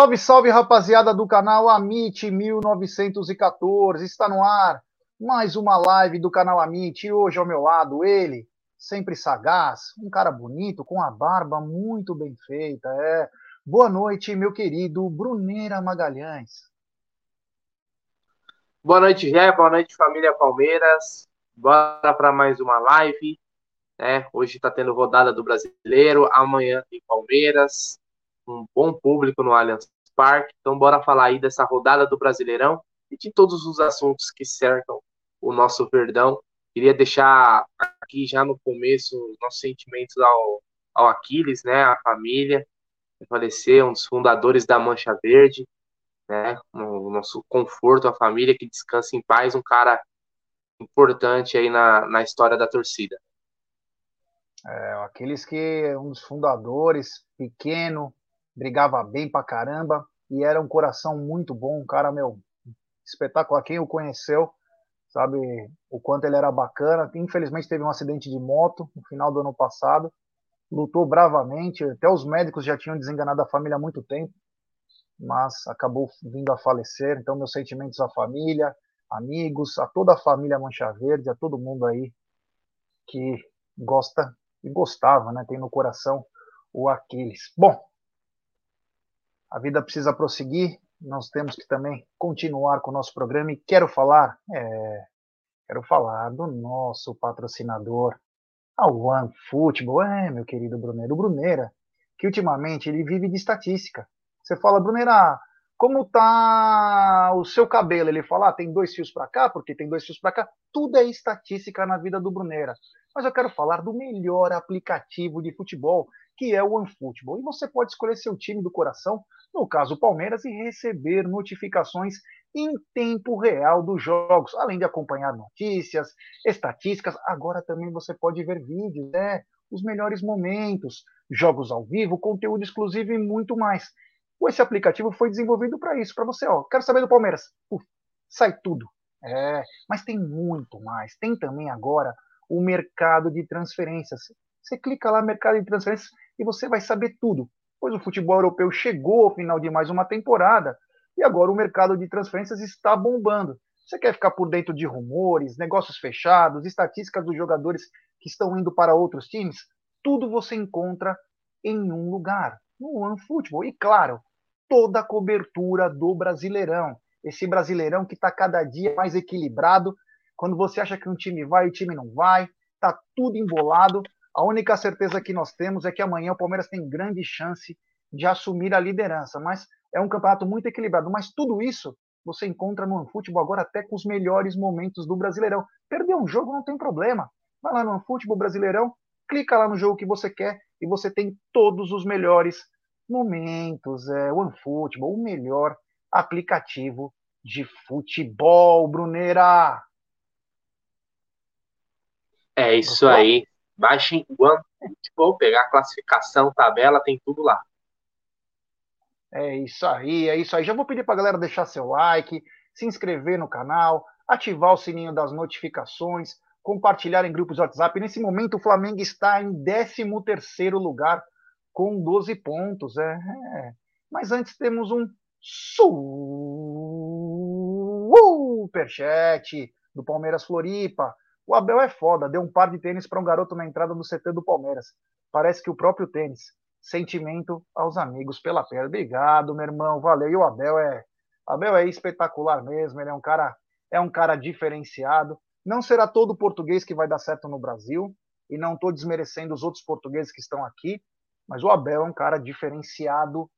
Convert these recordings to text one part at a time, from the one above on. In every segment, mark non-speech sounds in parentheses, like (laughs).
Salve, salve, rapaziada do canal Amit 1914. Está no ar mais uma live do canal Amit. E hoje ao meu lado, ele, sempre sagaz, um cara bonito, com a barba muito bem feita. É. Boa noite, meu querido Bruneira Magalhães. Boa noite, Ré. Boa noite, família Palmeiras. Bora para mais uma live. Né? Hoje está tendo rodada do Brasileiro. Amanhã tem Palmeiras um bom público no Allianz Parque. Então, bora falar aí dessa rodada do Brasileirão e de todos os assuntos que cercam o nosso Verdão. Queria deixar aqui já no começo nossos sentimentos ao, ao Aquiles, né, a família, que faleceu, um dos fundadores da Mancha Verde, né, o nosso conforto, a família, que descanse em paz, um cara importante aí na, na história da torcida. É, aqueles que um dos fundadores, pequeno, brigava bem pra caramba e era um coração muito bom, um cara, meu, espetacular. Quem o conheceu sabe o quanto ele era bacana. Infelizmente teve um acidente de moto no final do ano passado, lutou bravamente, até os médicos já tinham desenganado a família há muito tempo, mas acabou vindo a falecer. Então, meus sentimentos à família, amigos, a toda a família Mancha Verde, a todo mundo aí que gosta e gostava, né? Tem no coração o Aquiles. Bom, a vida precisa prosseguir, nós temos que também continuar com o nosso programa e quero falar, é, quero falar do nosso patrocinador, a One Football, é, meu querido Bruneiro, o Bruneira, que ultimamente ele vive de estatística. Você fala, Bruneira, como tá o seu cabelo? Ele fala, ah, tem dois fios para cá, porque tem dois fios para cá. Tudo é estatística na vida do Bruneira. Mas eu quero falar do melhor aplicativo de futebol, que é o OneFootball. E você pode escolher seu time do coração, no caso Palmeiras, e receber notificações em tempo real dos jogos, além de acompanhar notícias, estatísticas. Agora também você pode ver vídeos, né? Os melhores momentos, jogos ao vivo, conteúdo exclusivo e muito mais. Esse aplicativo foi desenvolvido para isso, para você, ó. Quero saber do Palmeiras. Uf, sai tudo. É, mas tem muito mais. Tem também agora o mercado de transferências. Você clica lá, mercado de transferências, e você vai saber tudo. Pois o futebol europeu chegou ao final de mais uma temporada e agora o mercado de transferências está bombando. Você quer ficar por dentro de rumores, negócios fechados, estatísticas dos jogadores que estão indo para outros times? Tudo você encontra em um lugar, no OneFootball. E claro, toda a cobertura do Brasileirão. Esse Brasileirão que está cada dia mais equilibrado. Quando você acha que um time vai, o time não vai, está tudo embolado. A única certeza que nós temos é que amanhã o Palmeiras tem grande chance de assumir a liderança, mas é um campeonato muito equilibrado. Mas tudo isso você encontra no futebol agora até com os melhores momentos do Brasileirão. Perder um jogo não tem problema. Vai lá no futebol Brasileirão, clica lá no jogo que você quer e você tem todos os melhores momentos. É OneFootball, o melhor aplicativo de futebol, Bruneira. É isso aí. Baixem o OneFootball, pegar a classificação, tabela, tem tudo lá. É isso aí, é isso aí. Já vou pedir para galera deixar seu like, se inscrever no canal, ativar o sininho das notificações, compartilhar em grupos de WhatsApp. Nesse momento, o Flamengo está em 13º lugar com 12 pontos. É, é. Mas antes temos um superchat do Palmeiras Floripa. O Abel é foda, deu um par de tênis para um garoto na entrada do CT do Palmeiras. Parece que o próprio tênis. Sentimento aos amigos pela perna. Obrigado, meu irmão. Valeu. E o Abel é, Abel é espetacular mesmo. Ele é um cara, é um cara diferenciado. Não será todo português que vai dar certo no Brasil. E não estou desmerecendo os outros portugueses que estão aqui. Mas o Abel é um cara diferenciado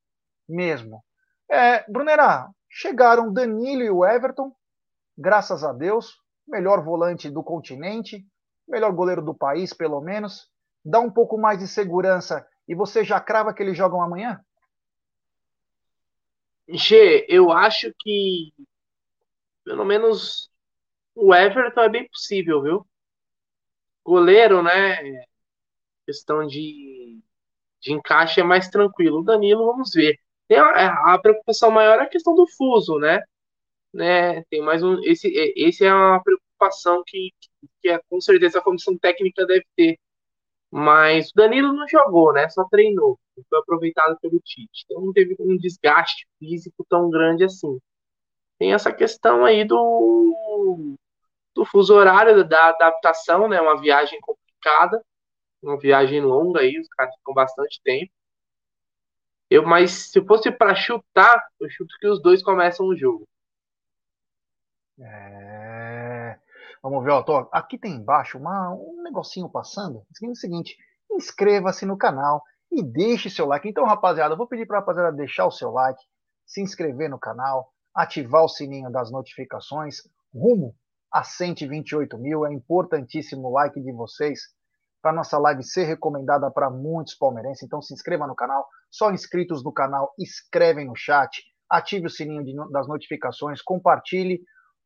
mesmo. É, Brunera, chegaram Danilo e o Everton, graças a Deus, melhor volante do continente, melhor goleiro do país, pelo menos. Dá um pouco mais de segurança e você já crava que eles jogam amanhã? G, eu acho que pelo menos o Everton é bem possível, viu? Goleiro, né? Questão de de encaixe é mais tranquilo. O Danilo, vamos ver. Tem a, a, preocupação maior é a questão do fuso, né? Né? Tem mais um. Esse, esse é uma preocupação que, que, que é, com certeza a comissão técnica deve ter. Mas o Danilo não jogou, né? Só treinou. Foi aproveitado pelo Tite. Então não teve um desgaste físico tão grande assim. Tem essa questão aí do, do fuso horário, da adaptação, né? Uma viagem complicada, uma viagem longa aí, os caras ficam bastante tempo. Eu, mas se fosse para chutar, eu chuto que os dois começam o jogo. É... Vamos ver, ó, tô... aqui tem embaixo uma, um negocinho passando. É o seguinte, inscreva-se no canal e deixe seu like. Então, rapaziada, eu vou pedir para a rapaziada deixar o seu like, se inscrever no canal, ativar o sininho das notificações, rumo a 128 mil. É importantíssimo o like de vocês para nossa live ser recomendada para muitos palmeirenses. Então se inscreva no canal. Só inscritos no canal escrevem no chat, ative o sininho de, das notificações, compartilhe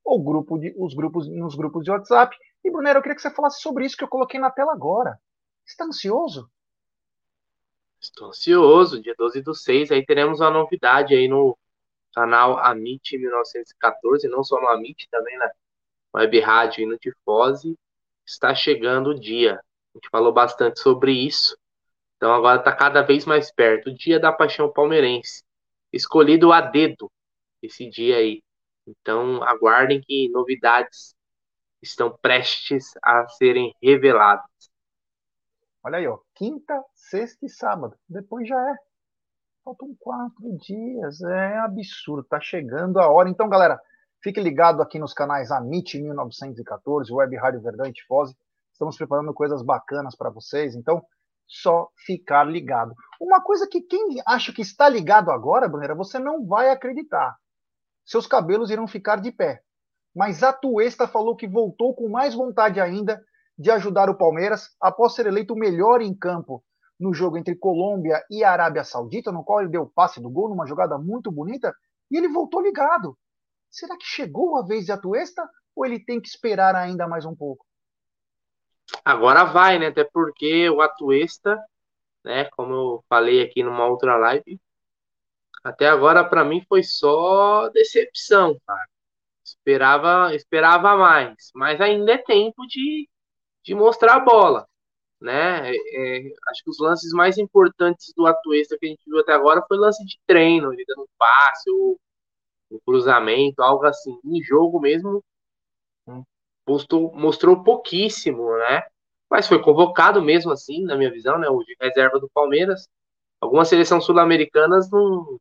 o grupo de, os grupos nos grupos de WhatsApp. E Brunero, eu queria que você falasse sobre isso que eu coloquei na tela agora. Está ansioso? Estou ansioso. Dia 12 do 6, aí teremos uma novidade aí no canal Amit 1914, não só no Amit, também na Web Rádio e no Tifose. Está chegando o dia. A gente falou bastante sobre isso. Então agora está cada vez mais perto. O dia da paixão palmeirense. Escolhido a dedo esse dia aí. Então aguardem que novidades estão prestes a serem reveladas. Olha aí, ó. Quinta, sexta e sábado. Depois já é. Faltam quatro dias. É absurdo. Tá chegando a hora. Então, galera, fique ligado aqui nos canais Amit 1914, Web Rádio Verdade Foze. Estamos preparando coisas bacanas para vocês, então só ficar ligado. Uma coisa que quem acha que está ligado agora, Brunera, você não vai acreditar. Seus cabelos irão ficar de pé. Mas a Tuesta falou que voltou com mais vontade ainda de ajudar o Palmeiras após ser eleito o melhor em campo no jogo entre Colômbia e Arábia Saudita, no qual ele deu o passe do gol numa jogada muito bonita, e ele voltou ligado. Será que chegou a vez de Atuesta ou ele tem que esperar ainda mais um pouco? Agora vai, né? Até porque o Atuesta, né? Como eu falei aqui numa outra live, até agora para mim foi só decepção, cara. Esperava, esperava mais, mas ainda é tempo de, de mostrar a bola, né? É, é, acho que os lances mais importantes do Atuesta que a gente viu até agora foi lance de treino, ele dando um passe, o, cruzamento, algo assim. Em jogo mesmo, mostrou, mostrou pouquíssimo, né? Mas foi convocado mesmo assim, na minha visão, né? O de reserva do Palmeiras. Algumas seleções sul-americanas não.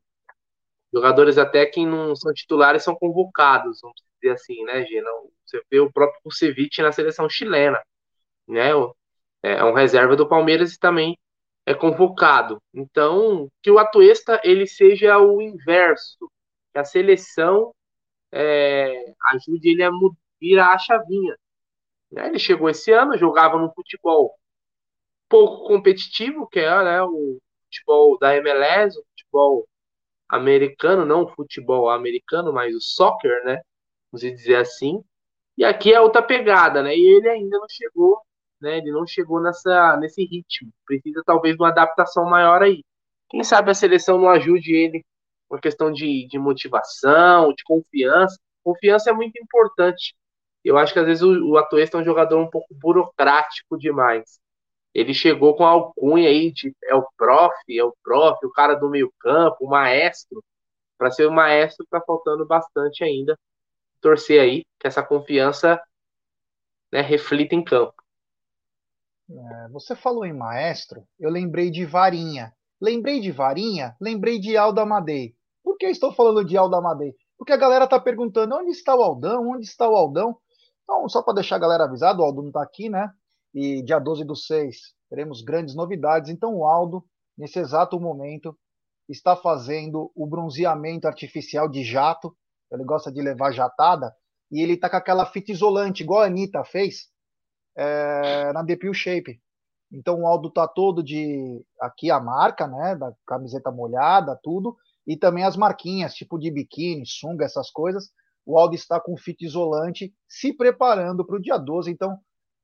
Jogadores até que não são titulares são convocados, vamos dizer assim, né, Gina? Você vê o próprio Kusevich na seleção chilena, né? É um reserva do Palmeiras e também é convocado. Então, que o Atuesta ele seja o inverso, que a seleção é, ajude ele a virar a chavinha. Né? Ele chegou esse ano, jogava no futebol pouco competitivo, que é né, o futebol da MLS, o futebol americano, não o futebol americano, mas o soccer, né? Vamos dizer assim. E aqui é outra pegada, né? E ele ainda não chegou, né? Ele não chegou nessa, nesse ritmo. Precisa talvez de uma adaptação maior aí. Quem sabe a seleção não ajude ele uma questão de, de motivação, de confiança. Confiança é muito importante eu acho que às vezes o, o Atuesta é um jogador um pouco burocrático demais. Ele chegou com a alcunha aí de é o prof, é o prof, o cara do meio campo, o maestro. Para ser o maestro tá faltando bastante ainda. Torcer aí que essa confiança né, reflita em campo. É, você falou em maestro, eu lembrei de Varinha. Lembrei de Varinha, lembrei de Alda Amadei. Por que estou falando de Alda Amadei? Porque a galera tá perguntando onde está o Aldão, onde está o Aldão. Então, só para deixar a galera avisada, o Aldo não está aqui, né? E dia 12 do 6 teremos grandes novidades. Então, o Aldo, nesse exato momento, está fazendo o bronzeamento artificial de jato. Ele gosta de levar jatada. E ele está com aquela fita isolante, igual a Anitta fez, é, na Depil Shape. Então o Aldo tá todo de aqui a marca, né, da camiseta molhada, tudo, e também as marquinhas, tipo de biquíni, sunga, essas coisas o Aldo está com fita isolante, se preparando para o dia 12. Então,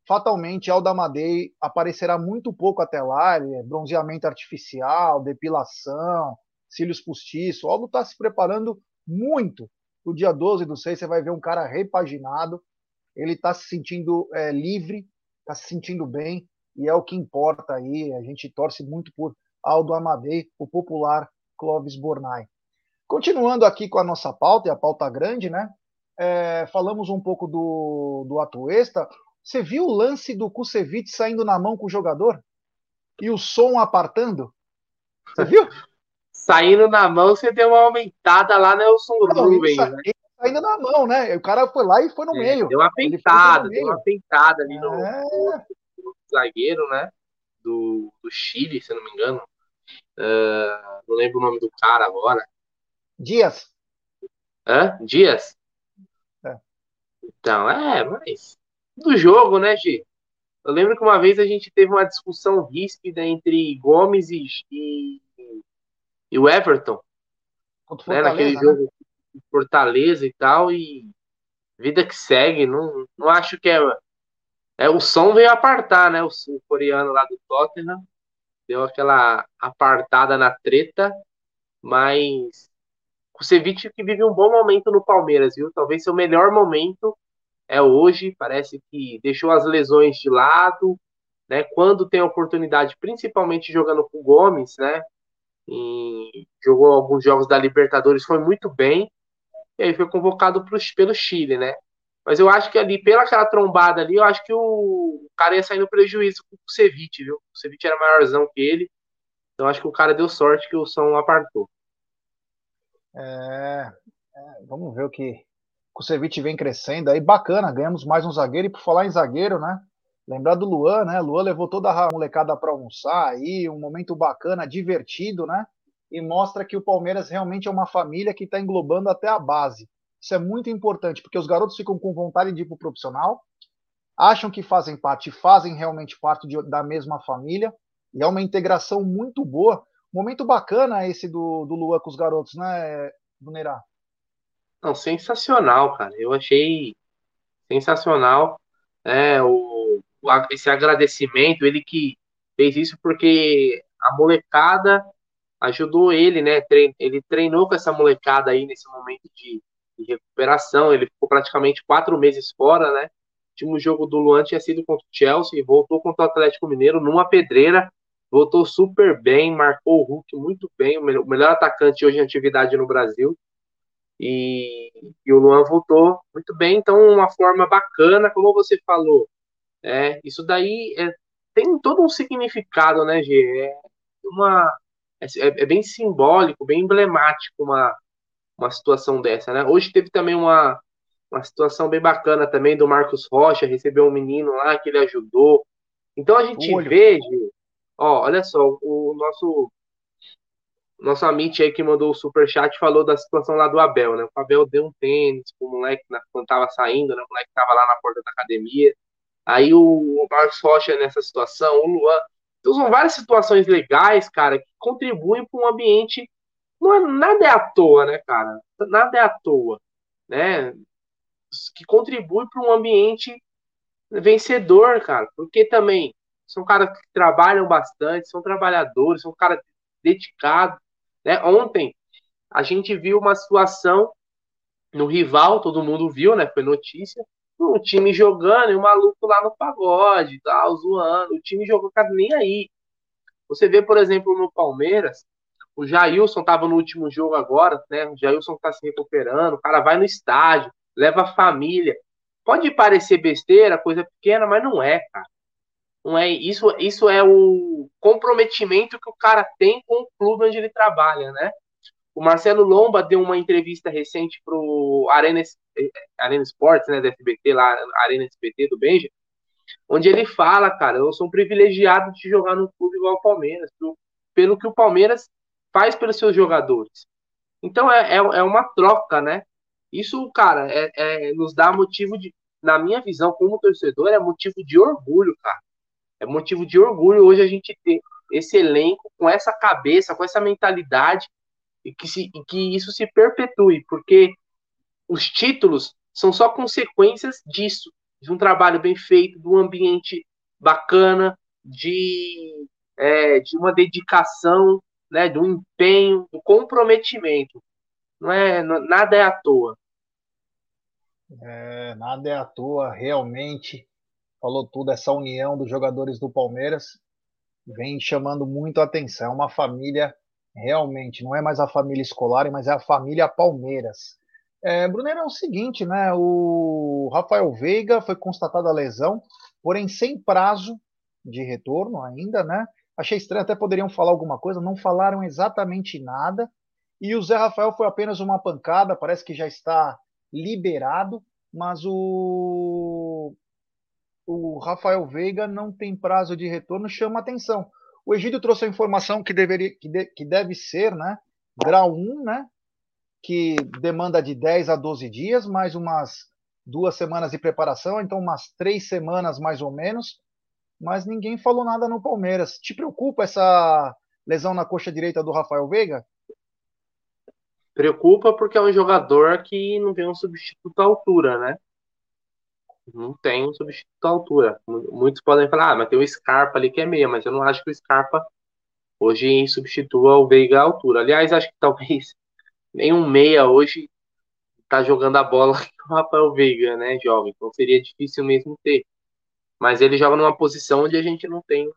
fatalmente, Aldo Amadei aparecerá muito pouco até lá. É bronzeamento artificial, depilação, cílios postiços. O Aldo está se preparando muito para o dia 12 do 6. Você vai ver um cara repaginado. Ele está se sentindo é, livre, está se sentindo bem. e é o que importa aí. A gente torce muito por Aldo Amadei, o popular Clóvis Bornai. Continuando aqui com a nossa pauta, e a pauta grande, né? É, falamos um pouco do, do Atuesta. Você viu o lance do Kusevich saindo na mão com o jogador? E o som apartando? Você viu? (laughs) Saindo na mão, você deu uma aumentada lá, Nelson Não, Rubens, né? saindo na mão, né? O cara foi lá e foi no é, meio. Deu uma pentada, deu uma pentada ali no, é... no, zagueiro, né? Do, do Chile, se não me engano. Uh, não lembro o nome do cara agora. Dias. Hã? Dias? É. Então, é, mas. Do jogo, né, Gi? Eu lembro que uma vez a gente teve uma discussão ríspida entre Gomes e, e, e o Everton. Né, naquele né? jogo Fortaleza e tal, e vida que segue, não, não acho que é. É, o som veio apartar, né? O, o coreano lá do Tottenham deu aquela apartada na treta, mas o Ceviche que vive um bom momento no Palmeiras, viu? Talvez seu melhor momento é hoje, parece que deixou as lesões de lado, né? Quando tem oportunidade, principalmente jogando com o Gomes, né? E jogou alguns jogos da Libertadores, foi muito bem e aí foi convocado pro, pelo Chile, né? Mas eu acho que ali, pela aquela trombada ali, eu acho que o, cara ia sair no prejuízo com o Ceviche, viu? O Ceviche era maiorzão que ele. Então acho que o cara deu sorte que o som apartou. É, é, vamos ver o que o Ceviche vem crescendo aí. Bacana, ganhamos mais um zagueiro. E por falar em zagueiro, né? Lembrar do Luan, né? Luan levou toda a molecada para almoçar aí, um momento bacana, divertido, né? e mostra que o Palmeiras realmente é uma família que está englobando até a base. Isso é muito importante, porque os garotos ficam com vontade de ir para o profissional, acham que fazem parte, fazem realmente parte de, da mesma família, e é uma integração muito boa. Momento bacana esse do, do Luan com os garotos, né, Bunerá? Não, sensacional, cara. Eu achei sensacional é, o, esse agradecimento, ele que fez isso porque a molecada ajudou ele, né? Ele treinou com essa molecada aí nesse momento de, de recuperação. Ele ficou praticamente quatro meses fora, né? O último jogo do Luan tinha sido contra o Chelsea, voltou contra o Atlético Mineiro numa pedreira, voltou super bem, marcou o Hulk muito bem, o melhor atacante hoje em atividade no Brasil. E, e, o Luan voltou muito bem, então uma forma bacana, como você falou. É, isso daí é, tem todo um significado, né, Gê? É uma, é, é, é, bem simbólico, bem emblemático uma, uma situação dessa, né? Hoje teve também uma, uma situação bem bacana também do Marcos Rocha, recebeu um menino lá que ele ajudou. Então a gente Olho. vê, ó, olha só, o nosso nosso amigo aí que mandou o super chat falou da situação lá do Abel, né? O Abel deu um tênis pro moleque quando tava saindo, né? O moleque tava lá na porta da academia. Aí o, o Marcos Rocha nessa situação, o Luan, então são várias situações legais, cara, que contribuem para um ambiente. Não é, nada é à toa, né, cara? Nada é à toa, né? Que contribui para um ambiente vencedor, cara. Porque também são caras que trabalham bastante, são trabalhadores, são caras dedicados. Né? Ontem a gente viu uma situação no rival, todo mundo viu, né? Foi notícia o time jogando e o maluco lá no pagode, tal, zoando. O time jogou cara, nem aí. Você vê, por exemplo, no Palmeiras, o Jailson estava no último jogo agora, né? O Jailson está se recuperando, o cara vai no estádio, leva a família. Pode parecer besteira, coisa pequena, mas não é, cara. Não é isso, isso é o comprometimento que o cara tem com o clube onde ele trabalha, né? O Marcelo Lomba deu uma entrevista recente para o Arena, Arena Sports, né, da FBT, lá, Arena SBT do Benja, onde ele fala, cara, eu sou um privilegiado de jogar num clube igual o Palmeiras, pelo, pelo que o Palmeiras faz pelos seus jogadores. Então é, é, é uma troca, né? Isso, cara, é, é, nos dá motivo de, na minha visão, como torcedor, é motivo de orgulho, cara. É motivo de orgulho hoje a gente ter esse elenco com essa cabeça, com essa mentalidade e que, se, e que isso se perpetue, porque os títulos são só consequências disso, de um trabalho bem feito, de um ambiente bacana, de, é, de uma dedicação, né, de um empenho, do um comprometimento. Não é, nada é à toa. É, nada é à toa, realmente. Falou tudo, essa união dos jogadores do Palmeiras vem chamando muito a atenção. É uma família realmente, não é mais a família escolar, mas é a família Palmeiras. É, Brunner, é o seguinte, né? O Rafael Veiga foi constatada a lesão, porém sem prazo de retorno ainda, né? Achei estranho, até poderiam falar alguma coisa, não falaram exatamente nada. E o Zé Rafael foi apenas uma pancada, parece que já está liberado, mas o, o Rafael Veiga não tem prazo de retorno, chama atenção. O Egídio trouxe a informação que, deveria, que, de, que deve ser né, grau 1, né, que demanda de 10 a 12 dias, mais umas duas semanas de preparação, então umas três semanas mais ou menos, mas ninguém falou nada no Palmeiras. Te preocupa essa lesão na coxa direita do Rafael Veiga? Preocupa porque é um jogador que não tem um substituto à altura, né? Não tem um substituto à altura. Muitos podem falar, ah, mas tem o Scarpa ali que é meia, mas eu não acho que o Scarpa hoje substitua o Veiga à altura. Aliás, acho que talvez (laughs) nenhum meia hoje tá jogando a bola (laughs) que o Rafael Veiga, né, jovem. Então seria difícil mesmo ter. Mas ele joga numa posição onde a gente não tem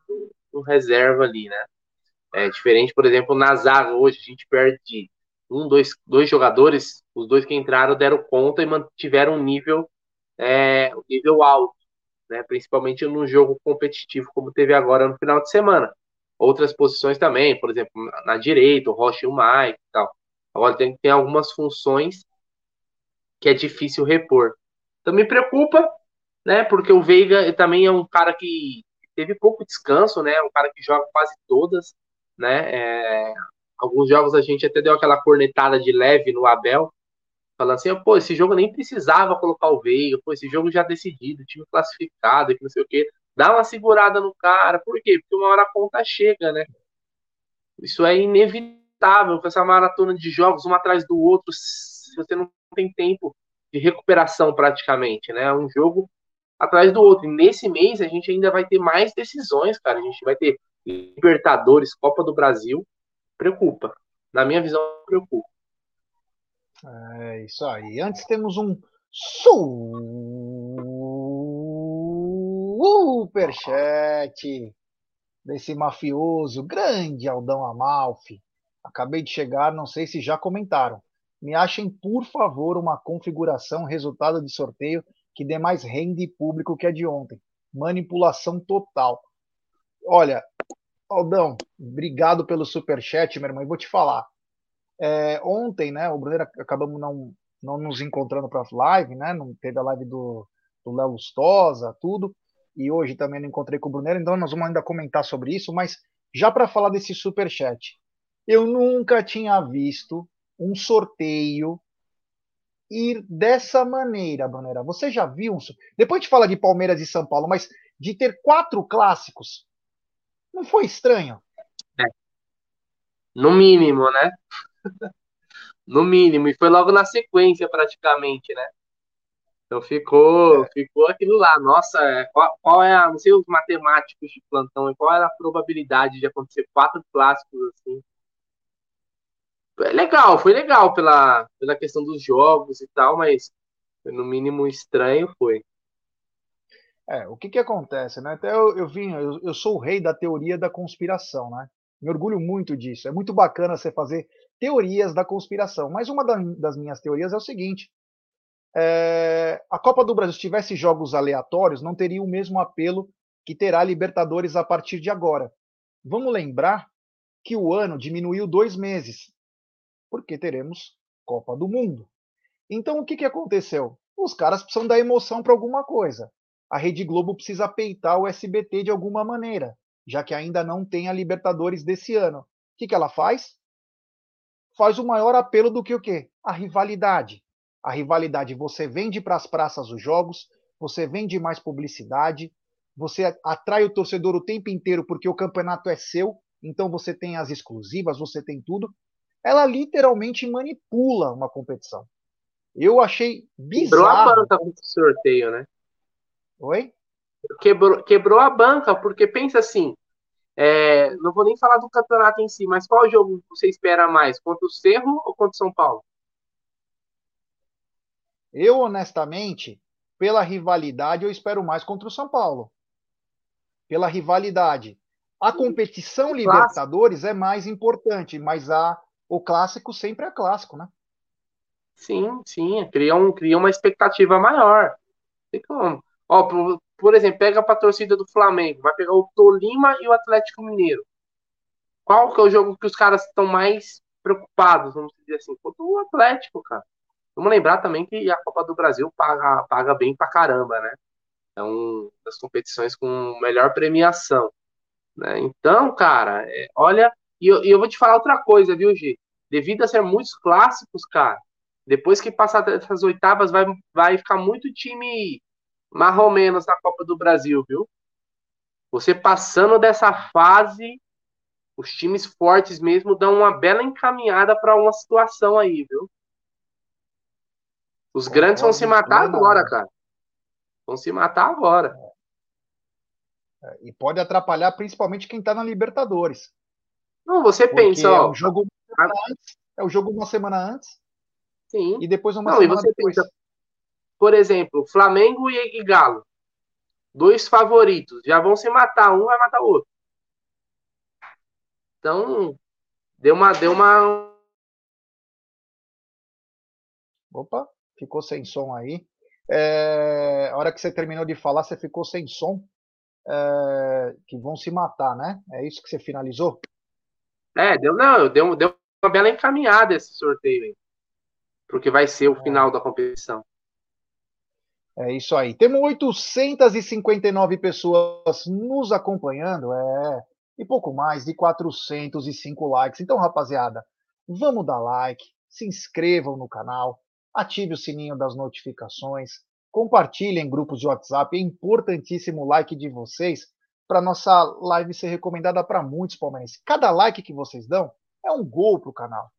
um reserva ali, né? É diferente, por exemplo, na zaga hoje, a gente perde um, dois, dois jogadores, os dois que entraram deram conta e mantiveram um nível, é, um nível alto, né? principalmente no jogo competitivo, como teve agora no final de semana. Outras posições também, por exemplo, na direita, o Rocha e o Mike e tal. Agora tem, tem algumas funções que é difícil repor. Então me preocupa, né? Porque o Veiga também é um cara que teve pouco descanso, né? Um cara que joga quase todas, né? É, alguns jogos a gente até deu aquela cornetada de leve no Abel, falando assim, pô, esse jogo nem precisava colocar o Veiga, pô, esse jogo já decidido, time classificado, que não sei o quê. Dá uma segurada no cara, por quê? Porque uma hora a conta chega, né? Isso é inevitável com essa maratona de jogos, um atrás do outro, você não tem tempo de recuperação praticamente, né? É um jogo atrás do outro. E nesse mês a gente ainda vai ter mais decisões, cara. A gente vai ter Libertadores, Copa do Brasil, preocupa. Na minha visão, preocupa. É isso aí. Antes temos um superchat desse mafioso, grande Aldão Amalfi. Acabei de chegar, não sei se já comentaram. Me achem, por favor, uma configuração, resultado de sorteio que dê mais rende público que a de ontem. Manipulação total. Olha, Aldão, obrigado pelo super chat, meu irmão. E vou te falar. É, ontem, né, o Bruno acabamos não, não nos encontrando para a live, né? Não teve a live do, Léo Lustosa, tudo. E hoje também não encontrei com o Brunero, então nós vamos ainda comentar sobre isso, mas já para falar desse super chat. Eu nunca tinha visto um sorteio ir dessa maneira, Brunera. Você já viu? Um... Depois de falar de Palmeiras e São Paulo, mas de ter quatro clássicos não foi estranho? É. No mínimo, né? No mínimo. E foi logo na sequência, praticamente, né? Então ficou, é. ficou aquilo lá. Nossa, é, qual, qual, é a. Não sei os matemáticos de plantão, qual era a probabilidade de acontecer quatro clássicos assim? É legal, foi legal pela, pela questão dos jogos e tal, mas no mínimo estranho foi. É, o que que acontece, né? Até eu, eu vim, eu, eu sou o rei da teoria da conspiração, né? Me orgulho muito disso. É muito bacana você fazer teorias da conspiração. Mas uma das minhas teorias é o seguinte: é, a Copa do Brasil, se tivesse jogos aleatórios, não teria o mesmo apelo que terá a Libertadores a partir de agora. Vamos lembrar que o ano diminuiu dois meses, porque teremos Copa do Mundo. Então, o que, que aconteceu? Os caras precisam dar emoção para alguma coisa a Rede Globo precisa peitar o SBT de alguma maneira, já que ainda não tem a Libertadores desse ano. O que, que ela faz? Faz o maior apelo do que o quê? A rivalidade. A rivalidade, você vende para as praças os jogos, você vende mais publicidade, você atrai o torcedor o tempo inteiro porque o campeonato é seu, então você tem as exclusivas, você tem tudo. Ela literalmente manipula uma competição. Eu achei bizarro. Quebrou a banca com esse sorteio, né? Oi? Quebrou, quebrou a banca, porque pensa assim, é, não vou nem falar do campeonato em si, mas qual jogo você espera mais? Contra o Cerro ou contra o São Paulo? Eu, honestamente, pela rivalidade, eu espero mais contra o São Paulo. Pela rivalidade. A competição Libertadores é mais importante, mas a, o clássico sempre é clássico, né? Sim, sim, cria, um, cria uma expectativa maior. Como? Ó, por, por exemplo, pega a torcida do Flamengo, vai pegar o Tolima e o Atlético Mineiro. Qual que é o jogo que os caras estão mais preocupados, vamos dizer assim? Contra o Atlético, cara. Vamos lembrar também que a Copa do Brasil paga, paga bem pra caramba, né? É uma das competições com melhor premiação. Né? Então, cara, é, olha, e eu, e eu vou te falar outra coisa, viu, G? Devido a ser muitos clássicos, cara, depois que passar dessas oitavas, vai, vai ficar muito time marromenos na Copa do Brasil, viu? Você passando dessa fase, os times fortes mesmo dão uma bela encaminhada para uma situação aí, viu? Os grandes vão se matar agora, cara. Vão se matar agora. É, e pode atrapalhar principalmente quem tá na Libertadores. Não, você Porque pensa, ó. É o, jogo antes, é o jogo uma semana antes. Sim. E depois uma Não, semana depois. Pensa, por exemplo, Flamengo e, e Galo. Dois favoritos. Já vão se matar. Um vai matar o outro. Então, deu uma. Deu uma... Opa, ficou sem som aí. É, a hora que você terminou de falar, você ficou sem som. É, que vão se matar, né? É isso que você finalizou? É, deu, não, deu, deu uma bela encaminhada esse sorteio aí. Porque vai ser o é. final da competição. É isso aí. Temos 859 pessoas nos acompanhando, é, e pouco mais de 405 likes. Então, rapaziada, vamos dar like, se inscrevam no canal, ative o sininho das notificações, compartilhem em grupos de WhatsApp. É importantíssimo o like de vocês para nossa live ser recomendada para muitos palmeirenses. Cada like que vocês dão é um gol para o canal.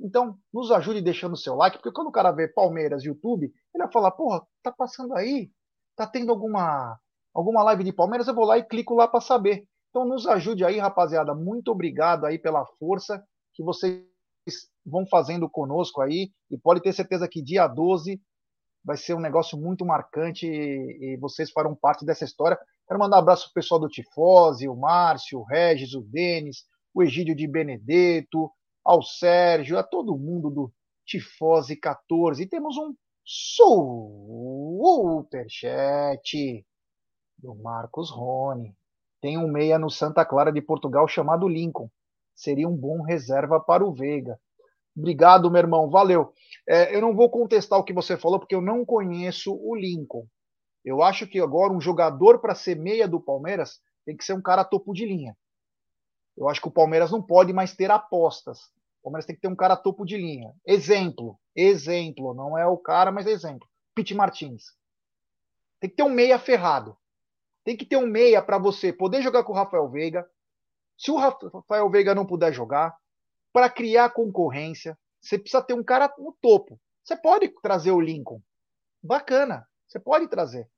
Então, nos ajude deixando o seu like, porque quando o cara vê Palmeiras YouTube, ele vai falar: porra, tá passando aí? Tá tendo alguma, alguma live de Palmeiras? Eu vou lá e clico lá para saber. Então, nos ajude aí, rapaziada. Muito obrigado aí pela força que vocês vão fazendo conosco aí. E pode ter certeza que dia 12 vai ser um negócio muito marcante e, vocês farão parte dessa história. Quero mandar um abraço pro pessoal do Tifose, o Márcio, o Regis, o Denis, o Egídio de Benedetto, ao Sérgio, a todo mundo do Tifose 14. E temos um superchat do Marcos Rony. Tem um meia no Santa Clara de Portugal chamado Lincoln. Seria um bom reserva para o Veiga. Obrigado, meu irmão. Valeu. É, eu não vou contestar o que você falou, porque eu não conheço o Lincoln. Eu acho que agora um jogador para ser meia do Palmeiras tem que ser um cara topo de linha. Eu acho que o Palmeiras não pode mais ter apostas. O Palmeiras tem que ter um cara topo de linha. Exemplo, exemplo, não é o cara, mas exemplo. Pete Martins. Tem que ter um meia ferrado. Tem que ter um meia para você poder jogar com o Rafael Veiga. Se o Rafael Veiga não puder jogar, para criar concorrência, você precisa ter um cara no topo. Você pode trazer o Lincoln. Bacana, você pode trazer.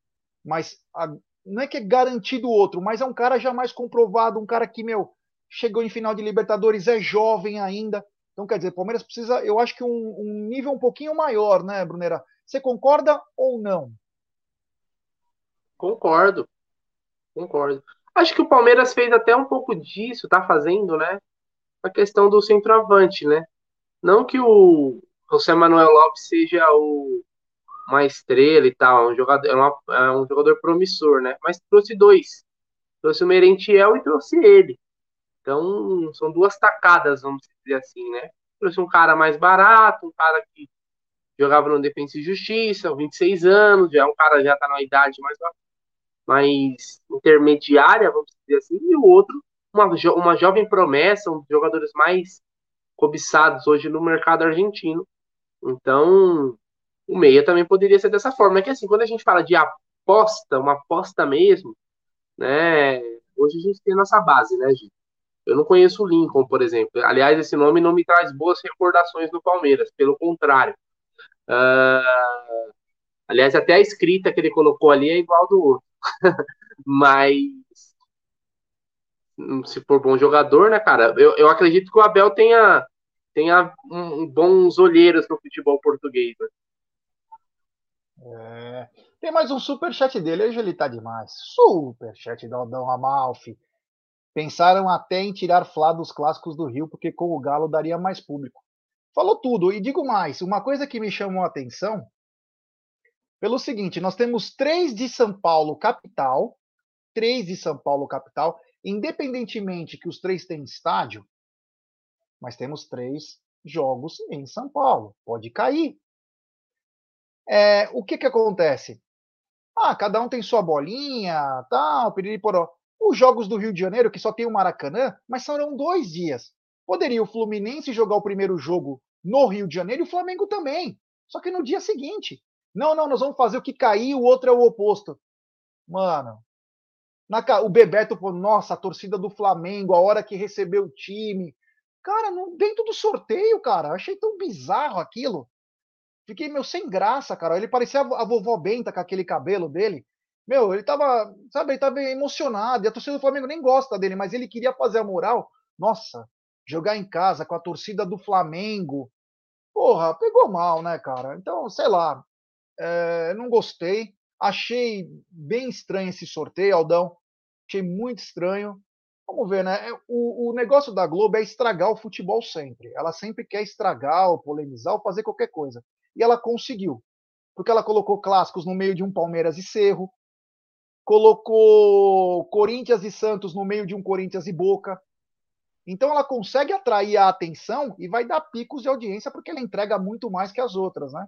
Mas a, não é que é garantido outro, mas é um cara já mais comprovado, um cara que, meu, chegou em final de Libertadores, é jovem ainda. Então, quer dizer, Palmeiras precisa, eu acho que um, um nível um pouquinho maior, né, Brunera? Você concorda ou não? Concordo. Concordo. Acho que o Palmeiras fez até um pouco disso, tá fazendo, né? A questão do centroavante, né? Não que o José Manuel Lopes seja o, uma estrela e tal, um jogador, é, uma, é um jogador promissor, né? Mas trouxe dois. Trouxe o Merentiel e trouxe ele. Então, são duas tacadas, vamos dizer assim, né? Trouxe um cara mais barato, um cara que jogava no Defensa e Justiça, 26 anos, já é um cara já tá na idade mais, mais intermediária, vamos dizer assim, e o outro, uma, uma jovem promessa, um dos jogadores mais cobiçados hoje no mercado argentino. Então, o meia também poderia ser dessa forma. É que assim, quando a gente fala de aposta, uma aposta mesmo, né? Hoje a gente tem a nossa base, né, gente? Eu não conheço o Lincoln, por exemplo. Aliás, esse nome não me traz boas recordações do Palmeiras, pelo contrário. Uh, aliás, até a escrita que ele colocou ali é igual do outro. (laughs) Mas se for bom jogador, né, cara? Eu, eu acredito que o Abel tenha, tenha um, bons olheiros no futebol português. Né? É, Tem mais um superchat dele, hoje ele tá demais. Superchat do Aldão Amalfi. Pensaram até em tirar Flá dos clássicos do Rio, porque com o Galo daria mais público. Falou tudo. E digo mais, uma coisa que me chamou a atenção, pelo seguinte, nós temos três de São Paulo capital, três de São Paulo capital, independentemente que os três têm estádio, mas temos três jogos em São Paulo. Pode cair. É, o que que acontece? Ah, cada um tem sua bolinha, tal, piririporó. Os jogos do Rio de Janeiro, que só tem o Maracanã, mas serão dois dias. Poderia o Fluminense jogar o primeiro jogo no Rio de Janeiro e o Flamengo também. Só que no dia seguinte. Não, não, nós vamos fazer o que cair, o outro é o oposto. Mano, na, o Bebeto falou, nossa, a torcida do Flamengo, a hora que recebeu o time. Cara, dentro do sorteio, cara, achei tão bizarro aquilo. Fiquei, meu, sem graça, cara. Ele parecia a vovó Benta com aquele cabelo dele. Meu, ele tava, sabe, ele tava emocionado. E a torcida do Flamengo nem gosta dele, mas ele queria fazer a moral. Nossa, jogar em casa com a torcida do Flamengo. Porra, pegou mal, né, cara? Então, sei lá. É, não gostei. Achei bem estranho esse sorteio, Aldão. Achei muito estranho. Vamos ver, né? É, o, o negócio da Globo é estragar o futebol sempre. Ela sempre quer estragar, ou polemizar, ou fazer qualquer coisa. E ela conseguiu. Porque ela colocou clássicos no meio de um Palmeiras e Cerro, colocou Corinthians e Santos no meio de um Corinthians e Boca. Então ela consegue atrair a atenção e vai dar picos de audiência porque ela entrega muito mais que as outras, né?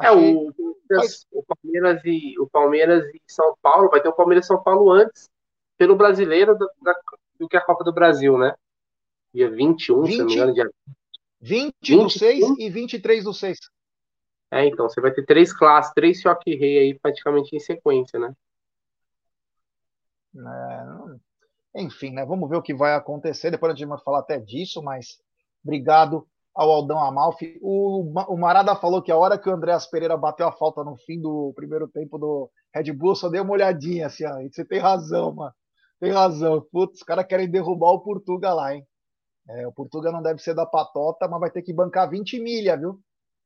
É, o, o, Palmeiras e o Palmeiras e São Paulo, vai ter o Palmeiras e São Paulo antes, pelo brasileiro do, da, do que a Copa do Brasil, né? Dia 21, 20, se não me engano, dia 20, 20 do 6 e 23 do 6. É, então, você vai ter três classes, três choque rei aí praticamente em sequência, né? É, enfim, né? Vamos ver o que vai acontecer. Depois a gente vai falar até disso, mas obrigado ao Aldão Amalfi. O, o Marada falou que a hora que o Andréas Pereira bateu a falta no fim do primeiro tempo do Red Bull, só dei uma olhadinha assim, ó, você tem razão, mano. Tem razão. Putz, os caras querem derrubar o Portuga lá, hein? É, o Portuga não deve ser da patota, mas vai ter que bancar 20 milha, viu?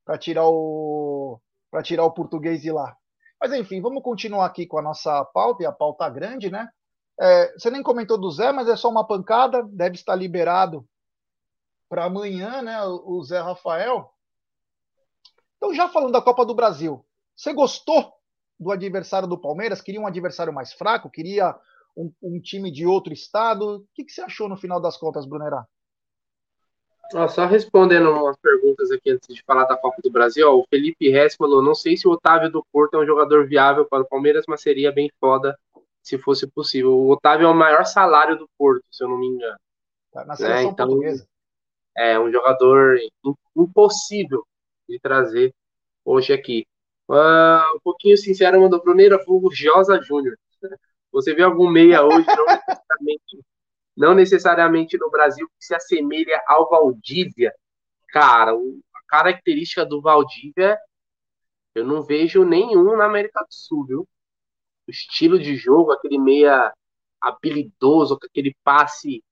Para tirar o para tirar o português de lá. Mas enfim, vamos continuar aqui com a nossa pauta, e a pauta grande, né? É, você nem comentou do Zé, mas é só uma pancada, deve estar liberado para amanhã, né? O Zé Rafael. Então, já falando da Copa do Brasil, você gostou do adversário do Palmeiras? Queria um adversário mais fraco? Queria um, um time de outro estado? O que, que, você achou no final das contas, Brunerá? só respondendo umas perguntas aqui antes de falar da Copa do Brasil, ó, o Felipe Hess falou: não sei se o Otávio do Porto é um jogador viável para o Palmeiras, mas seria bem foda se fosse possível. O Otávio é o maior salário do Porto, se eu não me engano. Tá na seleção né? então, portuguesa. É um jogador impossível de trazer hoje aqui. Uh, um pouquinho sincero, mandou Bruneira Vulgo Josa Júnior. (laughs) Você vê algum meia hoje, não necessariamente, não necessariamente no Brasil, que se assemelha ao Valdívia? Cara, a característica do Valdívia, eu não vejo nenhum na América do Sul, viu? O estilo de jogo, aquele meia habilidoso, com aquele passe,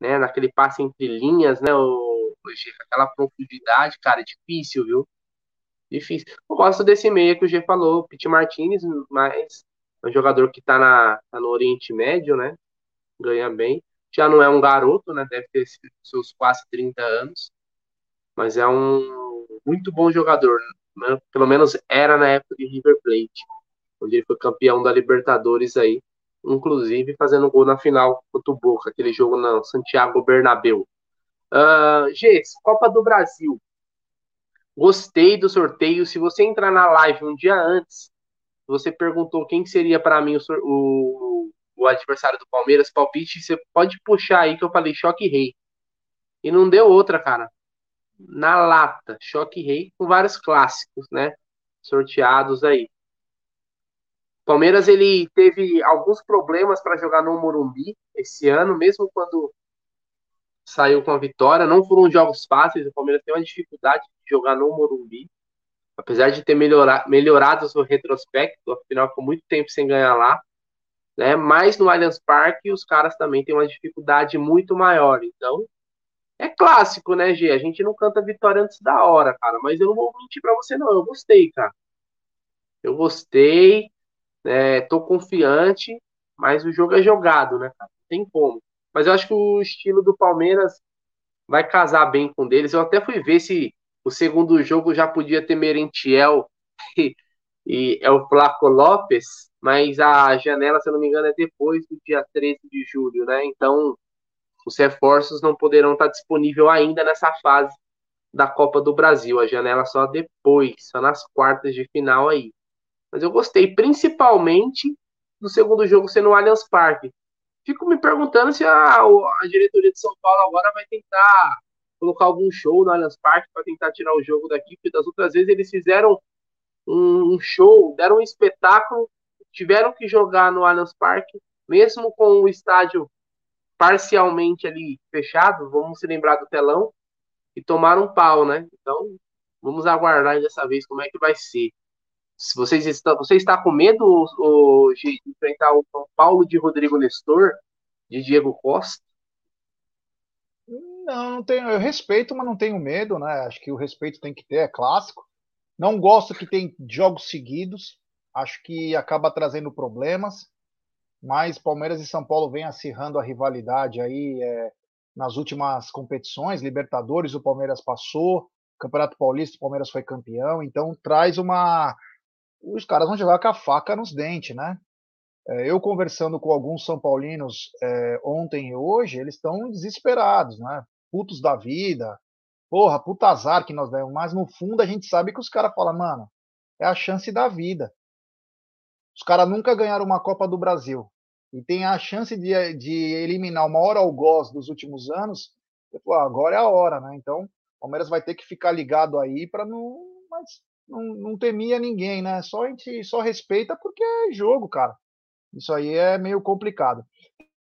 né, naquele passe entre linhas, né, o, aquela profundidade, cara, difícil, viu? Difícil. Eu gosto desse meia que o G falou, o Pete Martinez, mas é um jogador que tá, na, tá no Oriente Médio, né, ganha bem. Já não é um garoto, né, deve ter seus quase 30 anos, mas é um muito bom jogador, né? pelo menos era na época de River Plate onde ele foi campeão da Libertadores aí, inclusive fazendo gol na final contra o Boca, aquele jogo na Santiago Bernabéu. Uh, Copa do Brasil. Gostei do sorteio. Se você entrar na live um dia antes, você perguntou quem seria para mim o, o, o, adversário do Palmeiras, palpite, você pode puxar aí que eu falei Choque Rei. E não deu outra, cara. Na lata, Choque Rei, com vários clássicos, né? Sorteados aí. Palmeiras ele teve alguns problemas para jogar no Morumbi esse ano, mesmo quando saiu com a vitória. Não foram jogos fáceis, o Palmeiras tem uma dificuldade de jogar no Morumbi, apesar de ter melhorado, melhorado o seu retrospecto, afinal ficou muito tempo sem ganhar lá. Né? Mas no Allianz Parque os caras também têm uma dificuldade muito maior. Então, é clássico, né, G? A gente não canta vitória antes da hora, cara. Mas eu não vou mentir pra você, não. Eu gostei, cara. Eu gostei, é, tô confiante, mas o jogo é jogado, né? Não tem como. Mas eu acho que o estilo do Palmeiras vai casar bem com deles. Eu até fui ver se o segundo jogo já podia ter Merentiel (laughs) e, e é o Flaco Lopes, mas a janela, se eu não me engano, é depois do dia 13 de julho, né? Então, os reforços não poderão estar disponíveis ainda nessa fase da Copa do Brasil. A janela só depois, só nas quartas de final aí. Mas eu gostei, principalmente do segundo jogo sendo no Allianz Parque. Fico me perguntando se a, a diretoria de São Paulo agora vai tentar colocar algum show no Allianz Parque para tentar tirar o jogo daqui, porque das outras vezes eles fizeram um, um show, deram um espetáculo, tiveram que jogar no Allianz Parque, mesmo com o estádio parcialmente ali fechado, vamos se lembrar do telão, e tomaram um pau, né? Então, vamos aguardar dessa vez como é que vai ser. Se vocês você está com medo o, de enfrentar o São Paulo de Rodrigo Nestor, de Diego Costa? Não, não tenho. Eu respeito, mas não tenho medo, né? Acho que o respeito tem que ter, é clássico. Não gosto que tem jogos seguidos. Acho que acaba trazendo problemas. Mas Palmeiras e São Paulo vêm acirrando a rivalidade aí é, nas últimas competições. Libertadores, o Palmeiras passou. Campeonato Paulista, o Palmeiras foi campeão. Então traz uma. Os caras vão jogar com a faca nos dentes, né? É, eu conversando com alguns São Paulinos é, ontem e hoje, eles estão desesperados, né? Putos da vida. Porra, puta azar que nós demos. Mas no fundo a gente sabe que os caras falam, mano, é a chance da vida. Os caras nunca ganharam uma Copa do Brasil. E tem a chance de, de eliminar o maior algoz dos últimos anos. Eu falo, ah, agora é a hora, né? Então, o Palmeiras vai ter que ficar ligado aí para não, mas não, não temia ninguém, né? Só a gente só respeita porque é jogo, cara. Isso aí é meio complicado.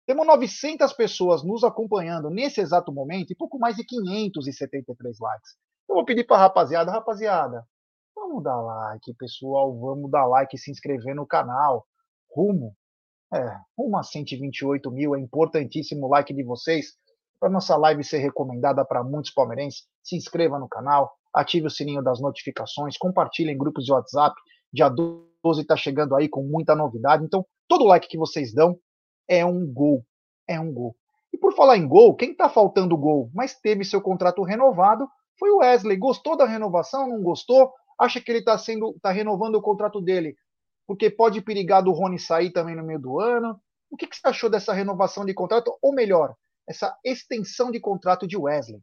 Temos 900 pessoas nos acompanhando nesse exato momento e pouco mais de 573 likes. Eu vou pedir para a rapaziada, rapaziada, vamos dar like, pessoal, vamos dar like se inscrever no canal. Rumo, é, rumo a 128 mil, é importantíssimo o like de vocês para nossa live ser recomendada para muitos palmeirenses. Se inscreva no canal, ative o sininho das notificações, compartilhe em grupos de WhatsApp. Dia 12 está chegando aí com muita novidade. Então, todo like que vocês dão é um gol. É um gol. E por falar em gol, quem está faltando gol, mas teve seu contrato renovado, foi o Wesley. Gostou da renovação? Não gostou? Acha que ele está sendo, tá renovando o contrato dele? Porque pode perigar do Rony sair também no meio do ano. O que, que você achou dessa renovação de contrato? Ou melhor, essa extensão de contrato de Wesley?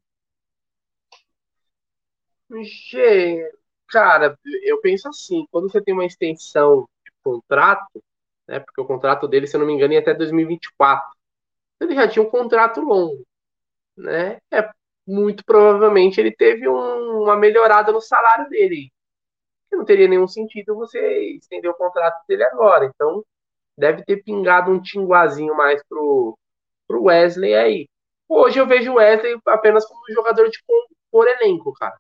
Gê, cara, eu penso assim, quando você tem uma extensão de contrato, né? Porque o contrato dele, se eu não me engano, ia até 2024. Ele já tinha um contrato longo, né? É muito provavelmente ele teve um, uma melhorada no salário dele. Que não teria nenhum sentido você estender o contrato dele agora. Então, deve ter pingado um tinguazinho mais pro, pro Wesley aí. Hoje eu vejo o Wesley apenas como um jogador de por elenco, cara.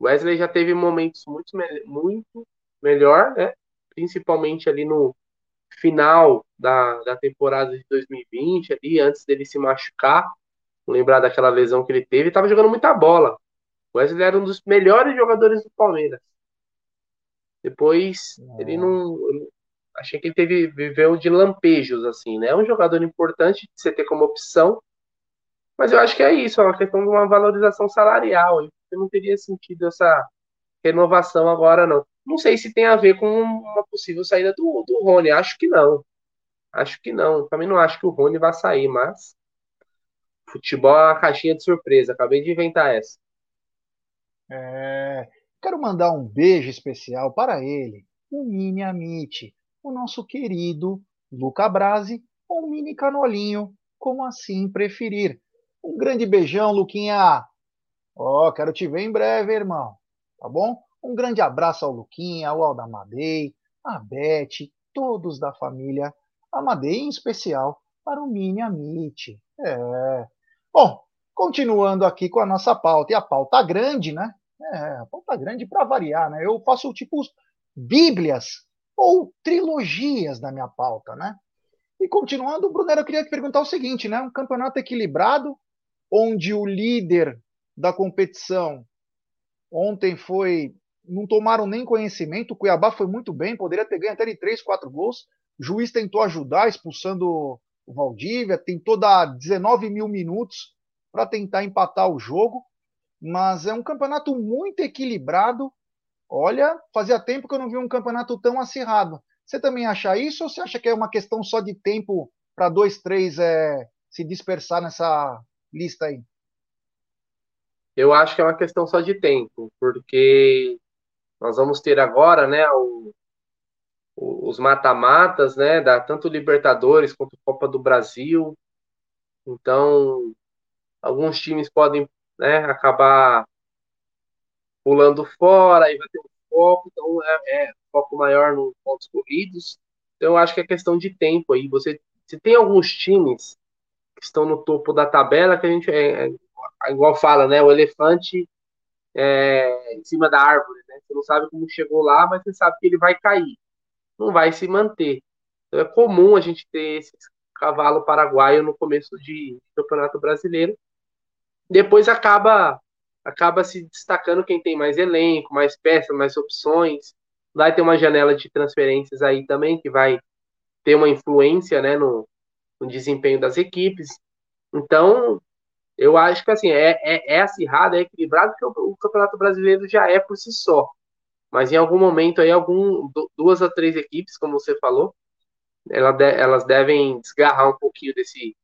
Wesley já teve momentos muito, muito melhor, né? Principalmente ali no, final da, da temporada de 2020, ali, antes dele se machucar, lembrar daquela lesão que ele teve, estava jogando muita bola. O Wesley era um dos melhores jogadores do Palmeiras. Depois, ele não. Achei que ele teve, viveu de lampejos, assim, né? É um jogador importante de você ter como opção, mas eu acho que é isso, é uma questão de uma valorização salarial. Não teria sentido essa renovação agora, não. Não sei se tem a ver com uma possível saída do, do Rony. Acho que não. Acho que não. Também não acho que o Rony vai sair, mas. Futebol é uma caixinha de surpresa. Acabei de inventar essa. É, quero mandar um beijo especial para ele, o Mini Amit, o nosso querido Luca Brasi, ou Mini Canolinho, como assim preferir. Um grande beijão, Luquinha. Ó, oh, quero te ver em breve, irmão. Tá bom? Um grande abraço ao Luquinha, ao Aldamadei, a Beth, todos da família Amadei, em especial para o Mini Amit. É. Bom, continuando aqui com a nossa pauta, e a pauta grande, né? É, a pauta grande para variar, né? Eu faço tipo bíblias ou trilogias da minha pauta, né? E continuando, Brunero, eu queria te perguntar o seguinte, né? Um campeonato equilibrado, onde o líder da competição ontem foi não tomaram nem conhecimento. O Cuiabá foi muito bem, poderia ter ganho até de 3, 4 gols. O juiz tentou ajudar, expulsando o Valdívia, tentou dar 19 mil minutos para tentar empatar o jogo. Mas é um campeonato muito equilibrado. Olha, fazia tempo que eu não vi um campeonato tão acirrado. Você também acha isso ou você acha que é uma questão só de tempo para dois, três é, se dispersar nessa lista aí? Eu acho que é uma questão só de tempo, porque nós vamos ter agora, né, o, os mata-matas, né, da tanto Libertadores quanto Copa do Brasil. Então, alguns times podem, né, acabar pulando fora e vai ter um foco, então é, é foco maior nos pontos corridos. Então, eu acho que é questão de tempo aí. Você, se tem alguns times que estão no topo da tabela, que a gente é, é igual fala, né, o elefante é, em cima da árvore, né? Você não sabe como chegou lá, mas você sabe que ele vai cair, não vai se manter. Então é comum a gente ter esse cavalo paraguaio no começo de campeonato brasileiro. Depois acaba acaba se destacando quem tem mais elenco, mais peças, mais opções. Vai ter uma janela de transferências aí também que vai ter uma influência, né, no, no desempenho das equipes. Então, eu acho que assim, é, é, é acirrado, é equilibrado, porque o, o, Campeonato Brasileiro já é por si só. Mas em algum momento aí, algum, duas a três equipes, como você falou, ela de, elas devem desgarrar um pouquinho desse,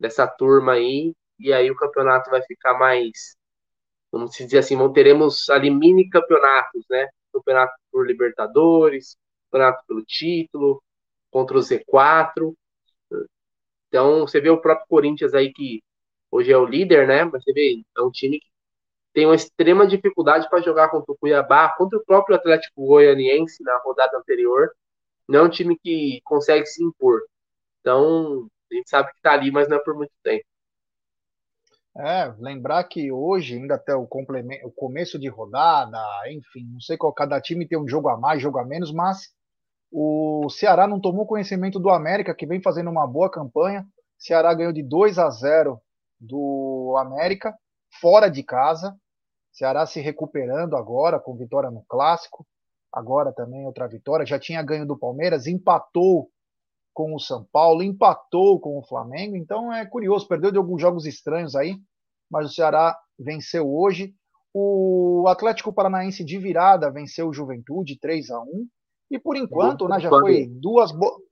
dessa turma aí, e aí o campeonato vai ficar mais, vamos dizer assim, teremos ali mini campeonatos, né? Campeonato por Libertadores, campeonato pelo título, contra o Z4. Então, você vê o próprio Corinthians aí que hoje é o líder, né? Mas você vê, é um time que tem uma extrema dificuldade para jogar contra o Cuiabá, contra o próprio Atlético Goianiense na rodada anterior. Não é um time que consegue se impor. Então, a gente sabe que está ali, mas não é por muito tempo. É, lembrar que hoje, ainda até o, complemento, o começo de rodada, enfim, não sei qual cada time tem um jogo a mais, jogo a menos, mas o Ceará não tomou conhecimento do América, que vem fazendo uma boa campanha. Ceará ganhou de 2 a 0 do América, fora de casa. Ceará se recuperando agora com vitória no clássico. Agora também outra vitória. Já tinha ganho do Palmeiras, empatou com o São Paulo, empatou com o Flamengo. Então é curioso, perdeu de alguns jogos estranhos aí, mas o Ceará venceu hoje. O Atlético Paranaense de virada venceu o Juventude 3 a 1 e por enquanto, né, já foi duas bo...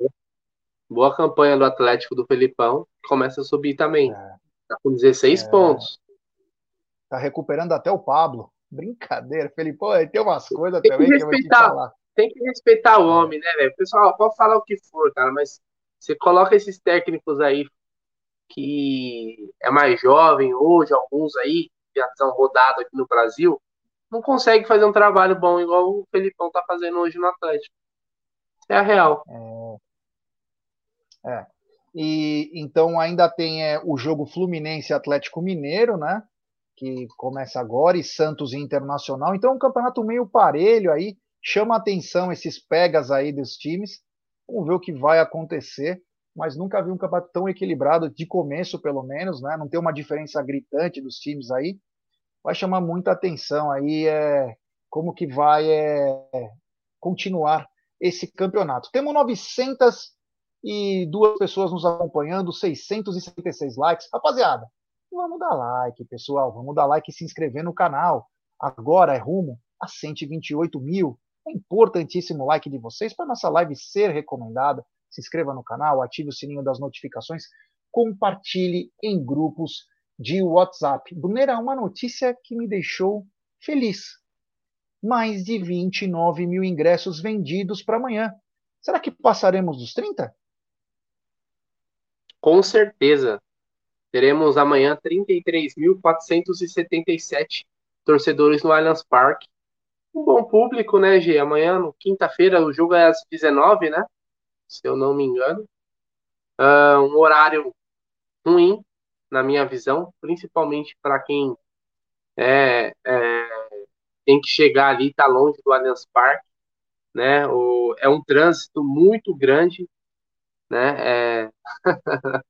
boa campanha do Atlético do Felipão, começa a subir também. É. Tá com 16 é... pontos. Tá recuperando até o Pablo. Brincadeira, Felipe. Pô, tem umas coisas tem também que, que eu vou te falar. Tem que respeitar o homem, né, velho? Pessoal, pode falar o que for, cara, mas você coloca esses técnicos aí que é mais jovem hoje, alguns aí já são rodados aqui no Brasil, não consegue fazer um trabalho bom igual o Felipão tá fazendo hoje no Atlético. É a real. É. é. E então ainda tem é, o jogo Fluminense Atlético Mineiro, né? Que começa agora, e Santos Internacional. Então, um campeonato meio parelho aí. Chama atenção esses pegas aí dos times. Vamos ver o que vai acontecer. Mas nunca vi um campeonato tão equilibrado, de começo, pelo menos, né? Não tem uma diferença gritante dos times aí. Vai chamar muita atenção aí é, como que vai é, continuar esse campeonato. Temos 900 e duas pessoas nos acompanhando, 666 likes. Rapaziada, vamos dar like, pessoal. Vamos dar like e se inscrever no canal. Agora é rumo a 128 mil. É importantíssimo o like de vocês para nossa live ser recomendada. Se inscreva no canal, ative o sininho das notificações, compartilhe em grupos de WhatsApp. Brunera, uma notícia que me deixou feliz. Mais de 29 mil ingressos vendidos para amanhã. Será que passaremos dos 30? Com certeza. Teremos amanhã 33.477 torcedores no Allianz Parque. Um bom público, né, G? Amanhã, quinta-feira, o jogo é às 19, né? Se eu não me engano. Uh, um horário ruim, na minha visão, principalmente para quem é, é, tem que chegar ali, está longe do Allianz Parque. Né? O, é um trânsito muito grande né? É, (laughs)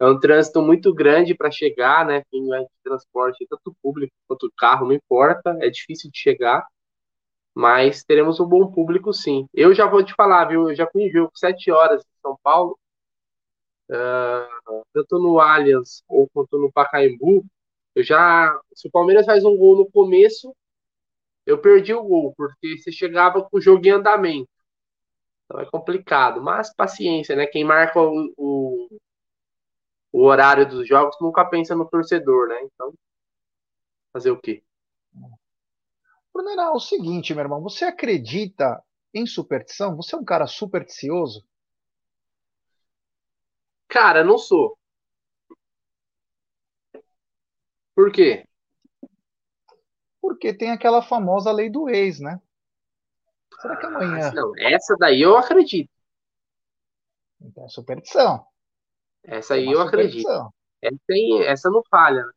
é um trânsito muito grande para chegar, né? Quem vai de transporte, tanto público quanto carro, não importa, é difícil de chegar. Mas teremos um bom público, sim. Eu já vou te falar, viu? Eu já fui em jogo 7 horas em São Paulo. Uh, tanto no Allianz ou quanto no Pacaembu. Eu já. Se o Palmeiras faz um gol no começo, eu perdi o gol, porque você chegava com o jogo em andamento. Então é complicado. Mas paciência, né? Quem marca o, o, o horário dos jogos nunca pensa no torcedor, né? Então, fazer o quê? Bruno, é o seguinte, meu irmão, você acredita em superstição? Você é um cara supersticioso? Cara, não sou. Por quê? Porque tem aquela famosa lei do ex, né? Será que amanhã. Não, essa daí eu acredito. Então é superstição. Essa aí é eu acredito. Essa, essa não falha. Né?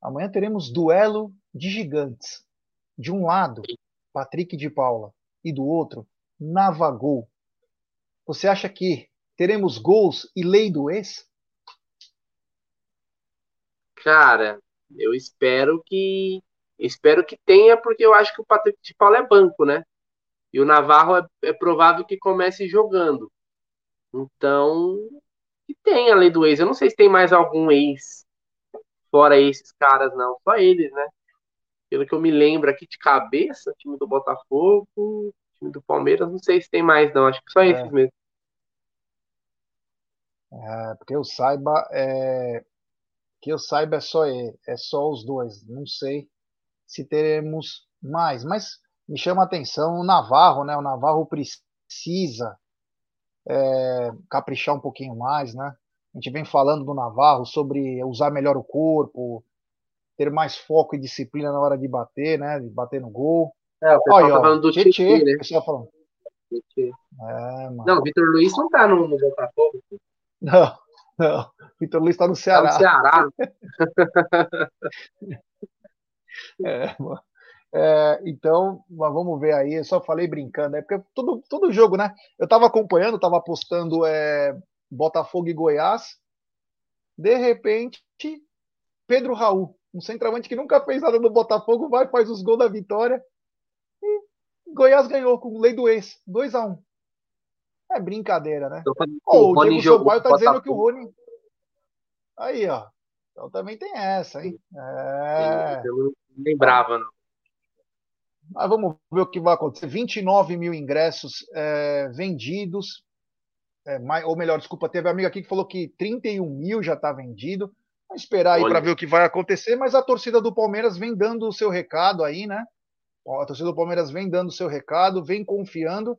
Amanhã teremos duelo de gigantes. De um lado, Patrick de Paula, e do outro, Navagol. Você acha que teremos gols e lei do ex? Cara, eu espero que espero que tenha, porque eu acho que o Patrick de Paula é banco, né? E o Navarro é, é provável que comece jogando. Então, que tem a lei do ex. Eu não sei se tem mais algum ex fora esses caras, não. Só eles, né? Pelo que eu me lembro aqui de cabeça, time do Botafogo, time do Palmeiras, não sei se tem mais, não. Acho que só é. esses mesmo. É, porque eu saiba, é... que eu saiba é só ele, é só os dois. Não sei se teremos mais, mas me chama a atenção o Navarro, né? O Navarro precisa é, caprichar um pouquinho mais, né? A gente vem falando do Navarro sobre usar melhor o corpo, ter mais foco e disciplina na hora de bater, né? De bater no gol. É, o pessoal Olha, tá falando do Tietê, né? O pessoal falando. É, não, o Vitor Luiz não tá no, no Botafogo. Não, não. Vitor Luiz tá no Ceará. Tá no Ceará. (laughs) é, mano. É, então, vamos ver aí. Eu só falei brincando, é porque todo, todo jogo, né? Eu estava acompanhando, estava apostando é, Botafogo e Goiás. De repente, Pedro Raul, um centroavante que nunca fez nada no Botafogo, vai, faz os gols da vitória. E Goiás ganhou com lei do ex, 2 a 1 um. É brincadeira, né? Oh, o Diego Sampaio tá dizendo que o Rony. Aí, ó. Então também tem essa, hein? É... Eu não lembrava, não. Mas vamos ver o que vai acontecer. 29 mil ingressos é, vendidos. É, mais, ou melhor, desculpa, teve um amigo aqui que falou que 31 mil já está vendido. Vamos esperar aí para ver o que vai acontecer, mas a torcida do Palmeiras vem dando o seu recado aí, né? A torcida do Palmeiras vem dando o seu recado, vem confiando,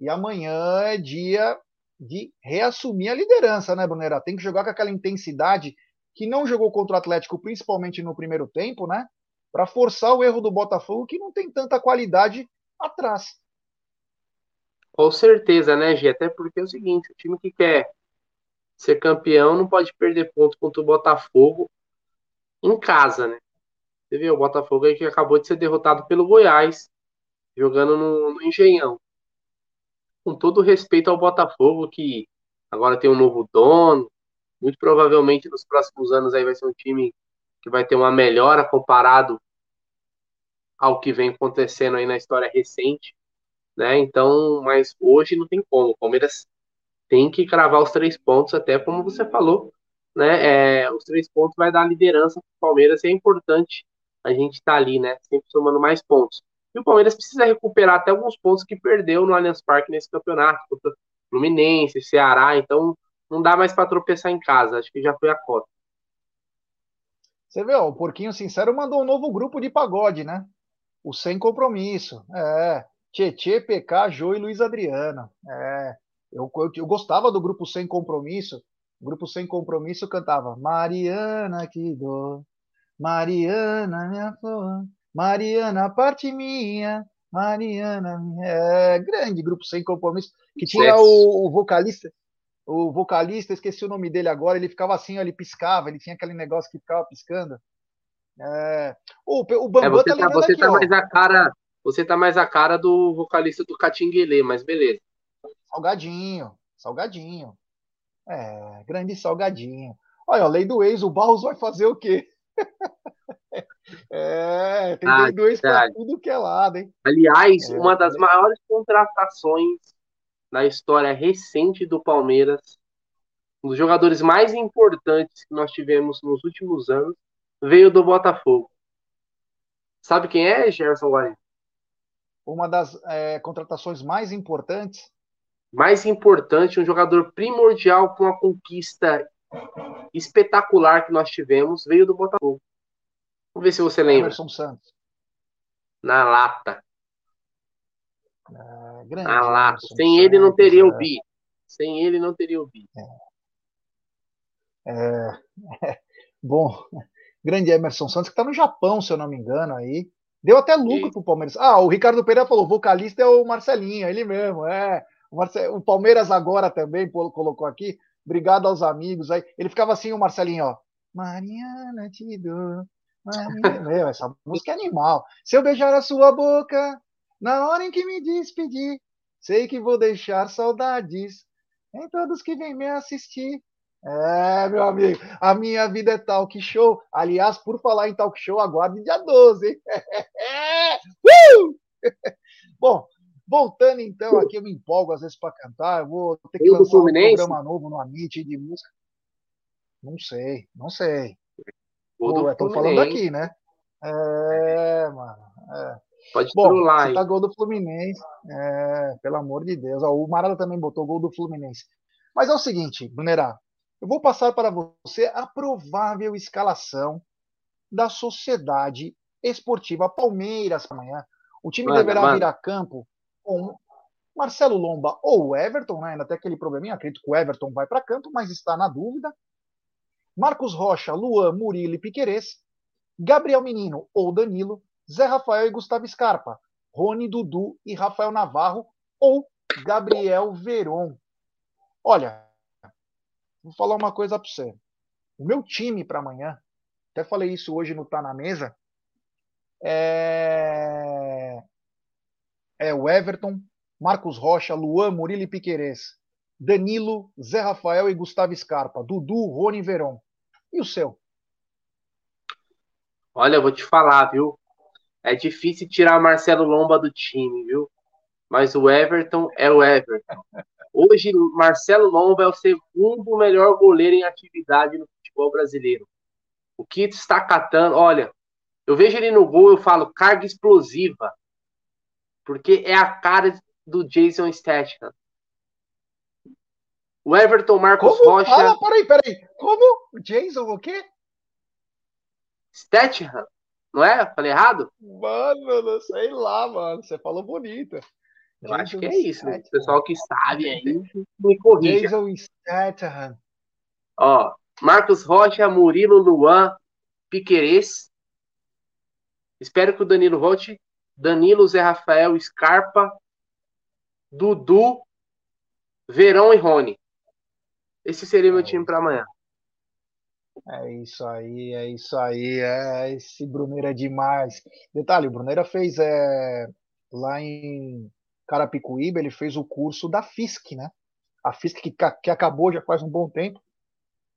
e amanhã é dia de reassumir a liderança, né, Brunera? Tem que jogar com aquela intensidade que não jogou contra o Atlético, principalmente no primeiro tempo, né? Para forçar o erro do Botafogo, que não tem tanta qualidade atrás. Com certeza, né, Gi? Até porque é o seguinte: o time que quer ser campeão não pode perder ponto contra o Botafogo em casa, né? Você viu o Botafogo aí que acabou de ser derrotado pelo Goiás, jogando no, no Engenhão. Com todo respeito ao Botafogo, que agora tem um novo dono, muito provavelmente nos próximos anos aí vai ser um time que vai ter uma melhora comparado ao que vem acontecendo aí na história recente, né? Então, mas hoje não tem como. O Palmeiras tem que cravar os três pontos, até como você falou, né? É, os três pontos vai dar liderança para o Palmeiras e é importante a gente estar tá ali, né? Sempre somando mais pontos. E o Palmeiras precisa recuperar até alguns pontos que perdeu no Allianz Parque nesse campeonato, contra Fluminense, Ceará, então não dá mais para tropeçar em casa, acho que já foi a cota. Você vê, ó, o Porquinho Sincero mandou um novo grupo de pagode, né? O Sem Compromisso. É. Tietê, PK, Jô e Luiz Adriano. É. Eu, eu, eu, gostava do grupo Sem Compromisso. O grupo Sem Compromisso cantava Mariana, que dor. Mariana, minha flor. Mariana, parte minha. Mariana, é grande grupo sem compromisso, que tinha o, o vocalista, o vocalista, esqueci o nome dele agora, ele ficava assim, ele piscava, ele tinha aquele negócio que ficava piscando. É... O, o Bambam é, você tá, tá você aqui, tá mais a cara, você tá mais a cara do vocalista do Catinguelê, mas beleza. Salgadinho, salgadinho. É, grande salgadinho. Olha, a lei do ex, o Barros vai fazer o quê? (laughs) É, tem ah, dois para tudo que é lado, hein? Aliás, é, uma das maiores contratações na história recente do Palmeiras, um dos jogadores mais importantes que nós tivemos nos últimos anos, veio do Botafogo. Sabe quem é, Gerson Guarani? Uma das é, contratações mais importantes. Mais importante, um jogador primordial com uma conquista espetacular que nós tivemos, veio do Botafogo. Vamos ver se você lembra. Emerson Santos. Na lata. Grande, Na lata. Emerson Sem Santos, ele não teria o bi. Sem ele não teria o bi. É. é. (laughs) Bom, grande Emerson Santos, que está no Japão, se eu não me engano, aí. Deu até lucro para o Palmeiras. Ah, o Ricardo Pereira falou: vocalista é o Marcelinho, ele mesmo, é. O, Marce... o Palmeiras agora também colocou aqui. Obrigado aos amigos aí. Ele ficava assim, o Marcelinho, ó. Mariana te dou meu, essa (laughs) música é animal. Se eu beijar a sua boca, na hora em que me despedir, sei que vou deixar saudades em todos que vêm me assistir. É, meu amigo, a minha vida é talk show. Aliás, por falar em talk show, aguarde dia 12. Hein? (laughs) uh! (laughs) Bom, voltando então, aqui eu me empolgo às vezes para cantar. Eu vou ter que lançar um programa novo no Amit de música. Não sei, não sei. Estou falando aqui, né? É, mano. É. Pode Bom, trollar, tá gol do Fluminense. É, pelo amor de Deus. Ó, o Marada também botou gol do Fluminense. Mas é o seguinte, Brunerá. Eu vou passar para você a provável escalação da Sociedade Esportiva Palmeiras amanhã. O time manda, deverá manda. vir a campo com Marcelo Lomba ou Everton, né? Ainda tem aquele probleminha. Acredito que o Everton vai para campo, mas está na dúvida. Marcos Rocha, Luan, Murilo e Piquerez, Gabriel Menino ou Danilo, Zé Rafael e Gustavo Scarpa, Rony, Dudu e Rafael Navarro ou Gabriel Veron. Olha, vou falar uma coisa para você. O meu time para amanhã, até falei isso hoje no Tá na Mesa, é... é o Everton, Marcos Rocha, Luan, Murilo e Piquerez, Danilo, Zé Rafael e Gustavo Scarpa, Dudu, Rony Veron. E o seu? Olha, eu vou te falar, viu? É difícil tirar Marcelo Lomba do time, viu? Mas o Everton é o Everton. Hoje, Marcelo Lomba é o segundo melhor goleiro em atividade no futebol brasileiro. O que está catando, olha, eu vejo ele no gol, eu falo carga explosiva. Porque é a cara do Jason Statham. O Everton Marcos Como? Rocha. Ah, peraí, peraí. Como? Jason o quê? Statham, não é? Falei errado? Mano, não sei lá, mano. Você falou bonito. Eu Jason acho que é isso. Né? O pessoal que sabe aí me corrija. Jason Statham. Ó, Marcos Rocha, Murilo, Luan, Piquerez. Espero que o Danilo volte. Danilo, Zé Rafael, Scarpa, Dudu, Verão e Rony. Esse seria meu time para amanhã. É isso aí, é isso aí. É, esse Bruneira é demais. Detalhe, o Bruneira fez é, lá em Carapicuíba, ele fez o curso da FISC, né? A FISC que, que acabou já faz um bom tempo.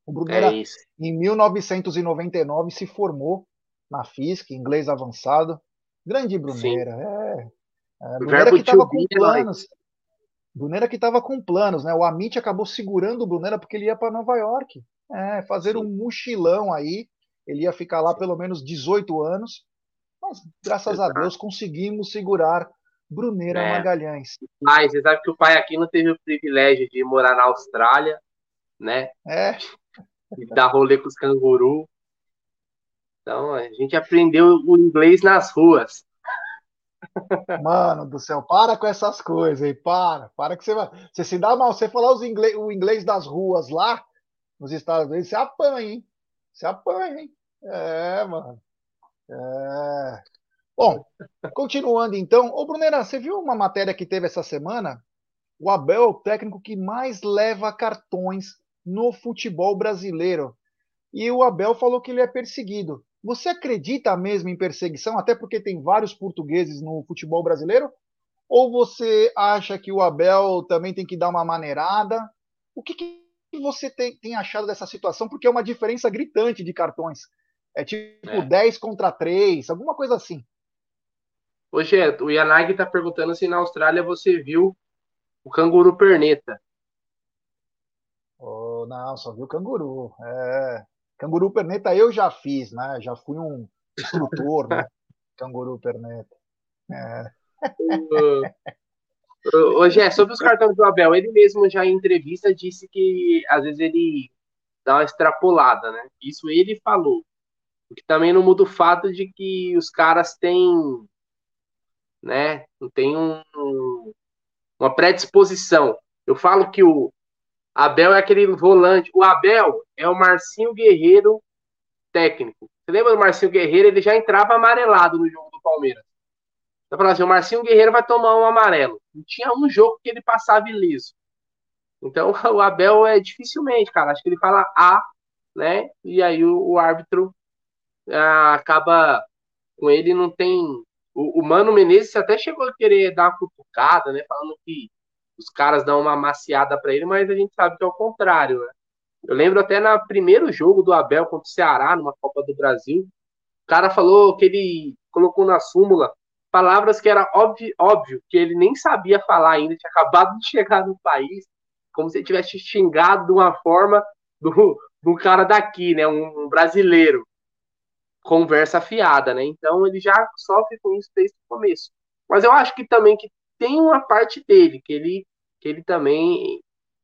O Bruneira, é em 1999, se formou na FISC, inglês avançado. Grande Bruneira, Sim. é. é Bruneira que estava com planos. Brunera que estava com planos, né? O Amit acabou segurando o Brunera porque ele ia para Nova York. É, fazer um mochilão aí. Ele ia ficar lá pelo menos 18 anos. Mas, graças Exato. a Deus, conseguimos segurar Brunera é. Magalhães. Mas você sabe que o pai aqui não teve o privilégio de morar na Austrália, né? É. E dar rolê com os cangurus. Então, a gente aprendeu o inglês nas ruas. Mano do céu, para com essas coisas aí, para, para que você vai. Você se dá mal, você falar os inglês, o inglês das ruas lá, nos Estados Unidos, você apanha, hein? Você apanha, hein? É, mano. É. Bom, continuando então. Ô, Brunera, você viu uma matéria que teve essa semana? O Abel é o técnico que mais leva cartões no futebol brasileiro. E o Abel falou que ele é perseguido. Você acredita mesmo em perseguição, até porque tem vários portugueses no futebol brasileiro? Ou você acha que o Abel também tem que dar uma maneirada? O que, que você tem, tem, achado dessa situação? Porque é uma diferença gritante de cartões. É tipo é. 10 contra 3, alguma coisa assim. Hoje o Yanagi tá perguntando se na Austrália você viu o canguru perneta. Oh, não, só vi o canguru. É, canguru perneta eu já fiz, né? Já fui um instrutor, né? (laughs) Canguru perneta. É. Hoje é sobre os cartões do Abel. Ele mesmo já em entrevista disse que às vezes ele dá uma extrapolada, né? Isso ele falou. O que também não muda o fato de que os caras têm, né? Tem um, uma predisposição. Eu falo que o Abel é aquele volante. O Abel é o Marcinho Guerreiro técnico. Você lembra do Marcinho Guerreiro? Ele já entrava amarelado no jogo do Palmeiras. Então, falando assim, o Marcinho Guerreiro vai tomar um amarelo. Não tinha um jogo que ele passava ileso. Então, (laughs) o Abel é dificilmente, cara. Acho que ele fala A, né? E aí o, o árbitro ah, acaba com ele, não tem. O, o, Mano Menezes até chegou a querer dar uma cutucada, né? Falando que os caras dão uma maciada para ele, mas a gente sabe que é o contrário, né? Eu lembro até no primeiro jogo do Abel contra o Ceará, numa Copa do Brasil, o cara falou que ele colocou na súmula palavras que era óbvio, óbvio que ele nem sabia falar ainda, tinha acabado de chegar no país, como se ele tivesse xingado de uma forma do, do cara daqui, né? Um brasileiro. Conversa fiada, né? Então ele já sofre com isso desde o começo. Mas eu acho que também que tem uma parte dele, que ele, que ele também,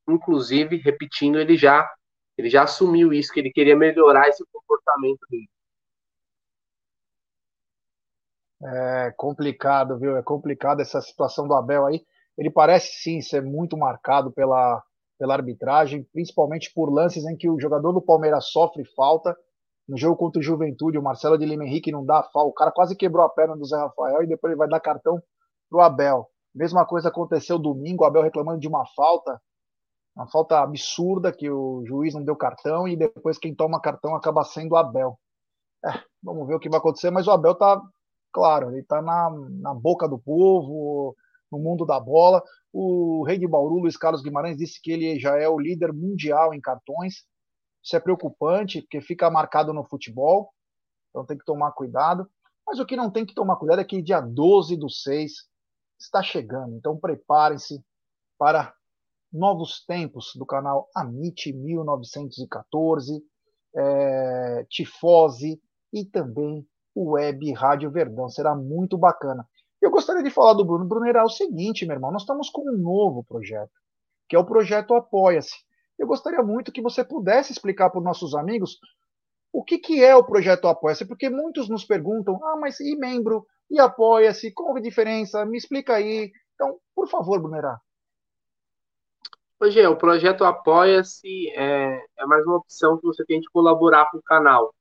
inclusive, repetindo, ele já, ele já assumiu isso, que ele queria melhorar esse comportamento dele. É complicado, viu? É complicado essa situação do Abel aí ele parece sim ser muito marcado pela, pela arbitragem, principalmente por lances em que o jogador do Palmeiras sofre falta. No jogo contra o Juventude, o Marcelo de Lima Henrique não dá falta. O cara quase quebrou a perna do Zé Rafael e depois ele vai dar cartão pro Abel. Mesma coisa aconteceu domingo, o Abel reclamando de uma falta, uma falta absurda que o juiz não deu cartão e depois quem toma cartão acaba sendo o Abel. É, vamos ver o que vai acontecer, mas o Abel tá, claro, ele tá na, na boca do povo, no mundo da bola. O rei de Bauru, Luiz Carlos Guimarães, disse que ele já é o líder mundial em cartões. Isso é preocupante, porque fica marcado no futebol, então tem que tomar cuidado. Mas o que não tem que tomar cuidado é que dia 12 do 6 está chegando, então preparem-se para novos tempos do canal Amit 1914, é, Tifose e também Web Rádio Verdão. Será muito bacana. Eu gostaria de falar do Bruno. Bruno era o seguinte, meu irmão, nós estamos com um novo projeto, que é o projeto Apoia-se. Eu gostaria muito que você pudesse explicar para os nossos amigos o que, que é o projeto Apoia-se, porque muitos nos perguntam, ah, mas e membro? E Apoia-se? Qual é a diferença? Me explica aí. Então, por favor, Brunerá. Hoje, o projeto Apoia-se é, é, mais uma opção que você tem de colaborar com o canal.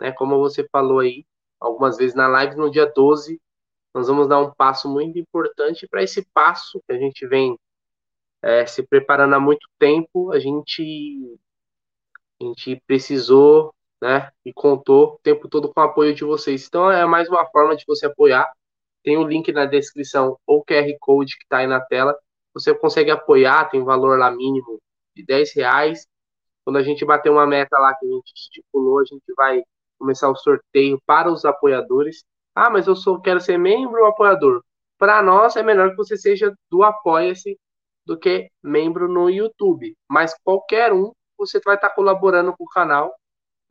Né? Como você falou aí, algumas vezes na live, no dia 12, nós vamos dar um passo muito importante para esse passo que a gente vem é, se preparando há muito tempo. A gente, a gente precisou né, e contou o tempo todo com o apoio de vocês. Então é mais uma forma de você apoiar. Tem o um link na descrição ou QR Code que está aí na tela. Você consegue apoiar, tem valor lá mínimo de 10 reais. Quando a gente bater uma meta lá que a gente estipulou, a gente vai começar o sorteio para os apoiadores. Ah, mas eu sou, quero ser membro ou apoiador. Para nós é melhor que você seja do Apoia-se do que membro no YouTube. Mas qualquer um, você vai estar colaborando com o canal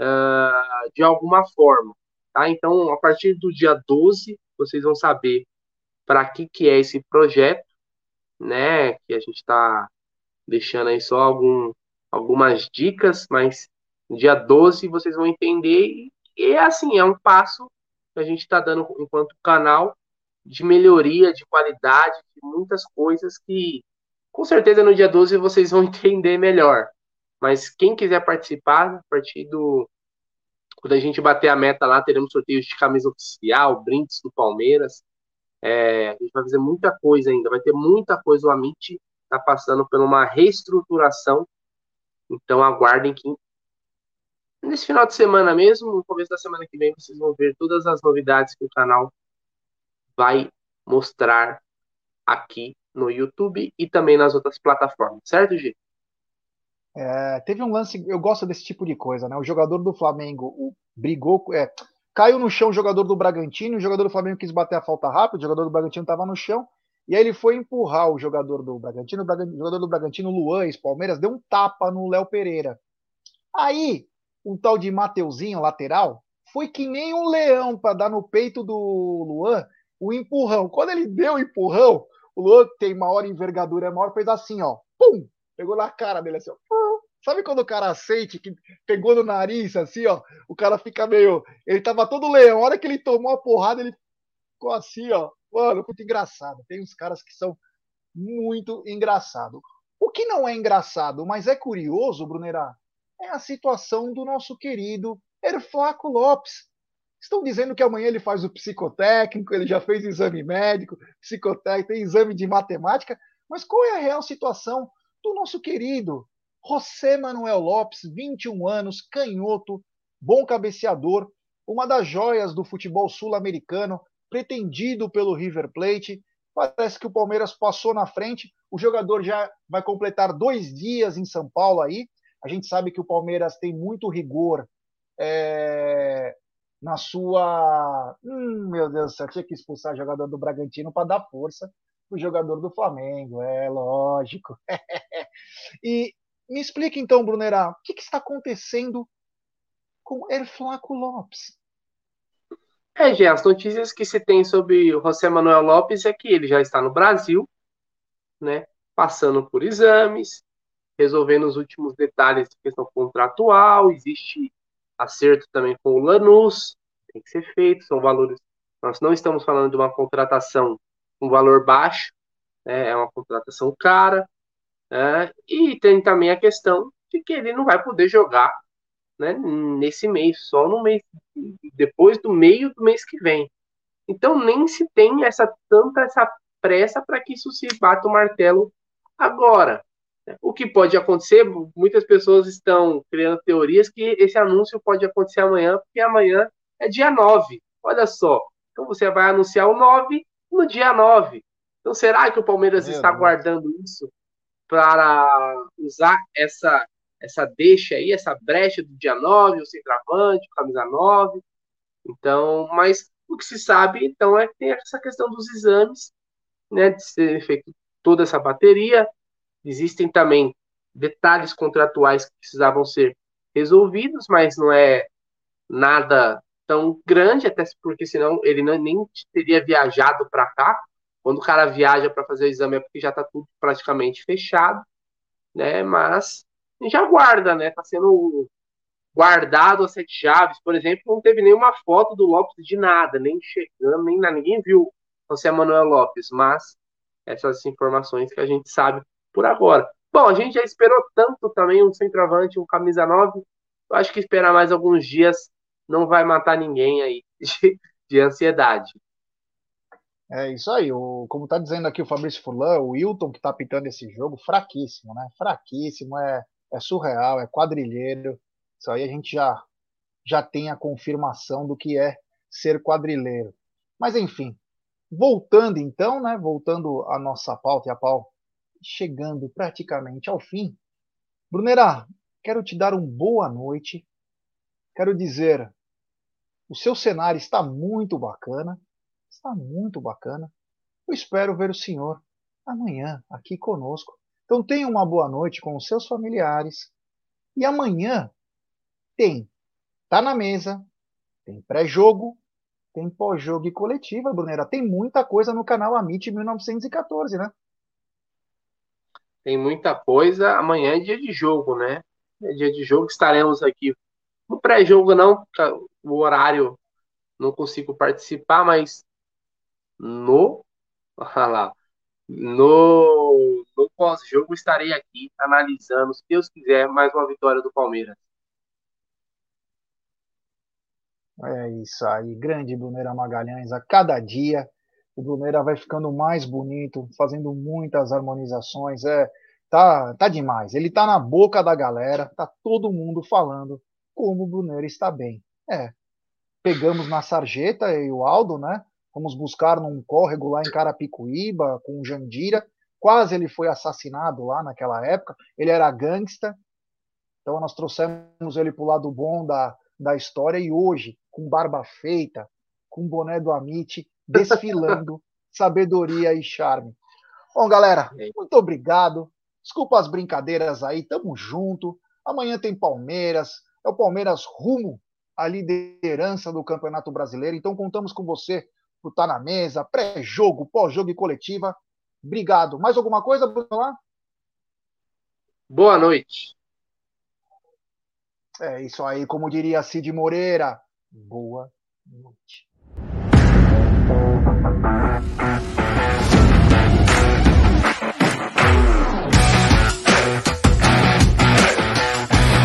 uh, de alguma forma. Tá? Então, a partir do dia 12, vocês vão saber para que, que é esse projeto, né? Que a gente está deixando aí só algum, algumas dicas, mas dia 12 vocês vão entender. E é assim, é um passo que a gente está dando enquanto canal de melhoria, de qualidade, de muitas coisas que com certeza no dia 12 vocês vão (laughs) entender melhor. Mas quem quiser participar, a partir do. Quando a gente bater a meta lá, teremos sorteios de camisa oficial, brindes do Palmeiras. É, a gente vai fazer muita coisa ainda, vai ter muita coisa. O Amit está passando por uma reestruturação. Então aguardem que nesse final de semana mesmo, no começo da semana que vem, vocês vão ver todas as novidades que o canal vai mostrar aqui no YouTube e também nas outras plataformas, certo, Gi? É, teve um lance, eu gosto desse tipo de coisa, né? O jogador do Flamengo o, brigou, é, caiu no chão o jogador do Bragantino, o jogador do Flamengo quis bater a falta rápida, o jogador do Bragantino estava no chão, e aí ele foi empurrar o jogador do Bragantino, o, o jogador do Bragantino, Luan, ex-Palmeiras, deu um tapa no Léo Pereira. Aí, um tal de Mateuzinho, lateral, foi que nem um leão para dar no peito do Luan o empurrão. Quando ele deu o empurrão, o Luan tem maior envergadura, maior, fez assim, ó, pum, pegou na cara dele assim, ó. Sabe quando o cara sente que pegou no nariz, assim, ó, o cara fica meio. Ele tava todo leão. A hora que ele tomou a porrada, ele ficou assim, ó. Mano, muito engraçado. Tem uns caras que são muito engraçados. O que não é engraçado, mas é curioso, Brunerá, é a situação do nosso querido Erflaco Lopes. Estão dizendo que amanhã ele faz o psicotécnico, ele já fez exame médico, psicotécnico, tem exame de matemática, mas qual é a real situação do nosso querido José Manuel Lopes, 21 anos, canhoto, bom cabeceador, uma das joias do futebol sul-americano, pretendido pelo River Plate. Parece que o Palmeiras passou na frente. O jogador já vai completar dois dias em São Paulo aí. A gente sabe que o Palmeiras tem muito rigor é, na sua. Hum, meu Deus do céu, tinha que expulsar o jogador do Bragantino para dar força o jogador do Flamengo, é lógico. (laughs) e me explica então, Brunerá, o que, que está acontecendo com Erflaco Lopes? É, Gê, as notícias que se tem sobre o José Manuel Lopes é que ele já está no Brasil, né, passando por exames, resolvendo os últimos detalhes de questão contratual, existe acerto também com o Lanús, tem que ser feito, são valores. Nós não estamos falando de uma contratação com valor baixo, né, é uma contratação cara, né, e tem também a questão de que ele não vai poder jogar né, nesse mês, só no mês, depois do meio do mês que vem. Então nem se tem essa tanta essa pressa para que isso se bata o martelo agora. O que pode acontecer, muitas pessoas estão criando teorias que esse anúncio pode acontecer amanhã, porque amanhã é dia 9. Olha só. Então você vai anunciar o 9 no dia 9. Então será que o Palmeiras Meu está Deus. guardando isso para usar essa essa deixa aí, essa brecha do dia 9, o centroavante, o camisa 9? Então, mas o que se sabe, então, é que tem essa questão dos exames, né, de ser feito toda essa bateria, Existem também detalhes contratuais que precisavam ser resolvidos, mas não é nada tão grande, até porque senão ele não, nem teria viajado para cá. Quando o cara viaja para fazer o exame é porque já está tudo praticamente fechado, né? Mas já guarda, né? Está sendo guardado a sete chaves, por exemplo, não teve nenhuma foto do Lopes de nada, nem chegando, nem ninguém viu José Manuel Lopes, mas essas informações que a gente sabe por agora. Bom, a gente já esperou tanto também um centroavante, um camisa 9. Eu acho que esperar mais alguns dias não vai matar ninguém aí (laughs) de, de ansiedade. É isso aí. O, como está dizendo aqui o Fabrício Furlan, o Wilton que está pitando esse jogo, fraquíssimo, né? Fraquíssimo, é, é surreal, é quadrilheiro. Isso aí a gente já, já tem a confirmação do que é ser quadrilheiro. Mas enfim, voltando então, né? Voltando à nossa pauta e a pauta chegando praticamente ao fim. Brunerá, quero te dar uma boa noite. Quero dizer, o seu cenário está muito bacana, está muito bacana. Eu espero ver o senhor amanhã aqui conosco. Então tenha uma boa noite com os seus familiares. E amanhã tem Tá na Mesa, tem pré-jogo, tem pós-jogo e coletiva, Brunera. Tem muita coisa no canal Amit 1914, né? Tem muita coisa. Amanhã é dia de jogo, né? É dia de jogo, estaremos aqui. No pré-jogo, não, o horário não consigo participar, mas no. (laughs) Lá. No, no pós-jogo estarei aqui analisando, se Deus quiser, mais uma vitória do Palmeiras. É isso aí, grande Brunera Magalhães. A cada dia o Brunera vai ficando mais bonito, fazendo muitas harmonizações. É, tá, tá demais. Ele tá na boca da galera, tá todo mundo falando como o Brunera está bem. É. Pegamos na sarjeta e o Aldo, né? Fomos buscar num córrego lá em Carapicuíba com o Jandira. Quase ele foi assassinado lá naquela época. Ele era gangsta, Então nós trouxemos ele para o lado bom da, da história e hoje, com barba feita, com boné do Amit, desfilando (laughs) sabedoria e charme. Bom, galera, muito obrigado. Desculpa as brincadeiras aí, tamo junto. Amanhã tem Palmeiras, é o Palmeiras rumo à liderança do Campeonato Brasileiro. Então contamos com você por estar na mesa, pré-jogo, pós-jogo e coletiva. Obrigado. Mais alguma coisa, Bruno? Boa noite. É isso aí, como diria Cid Moreira. Boa noite.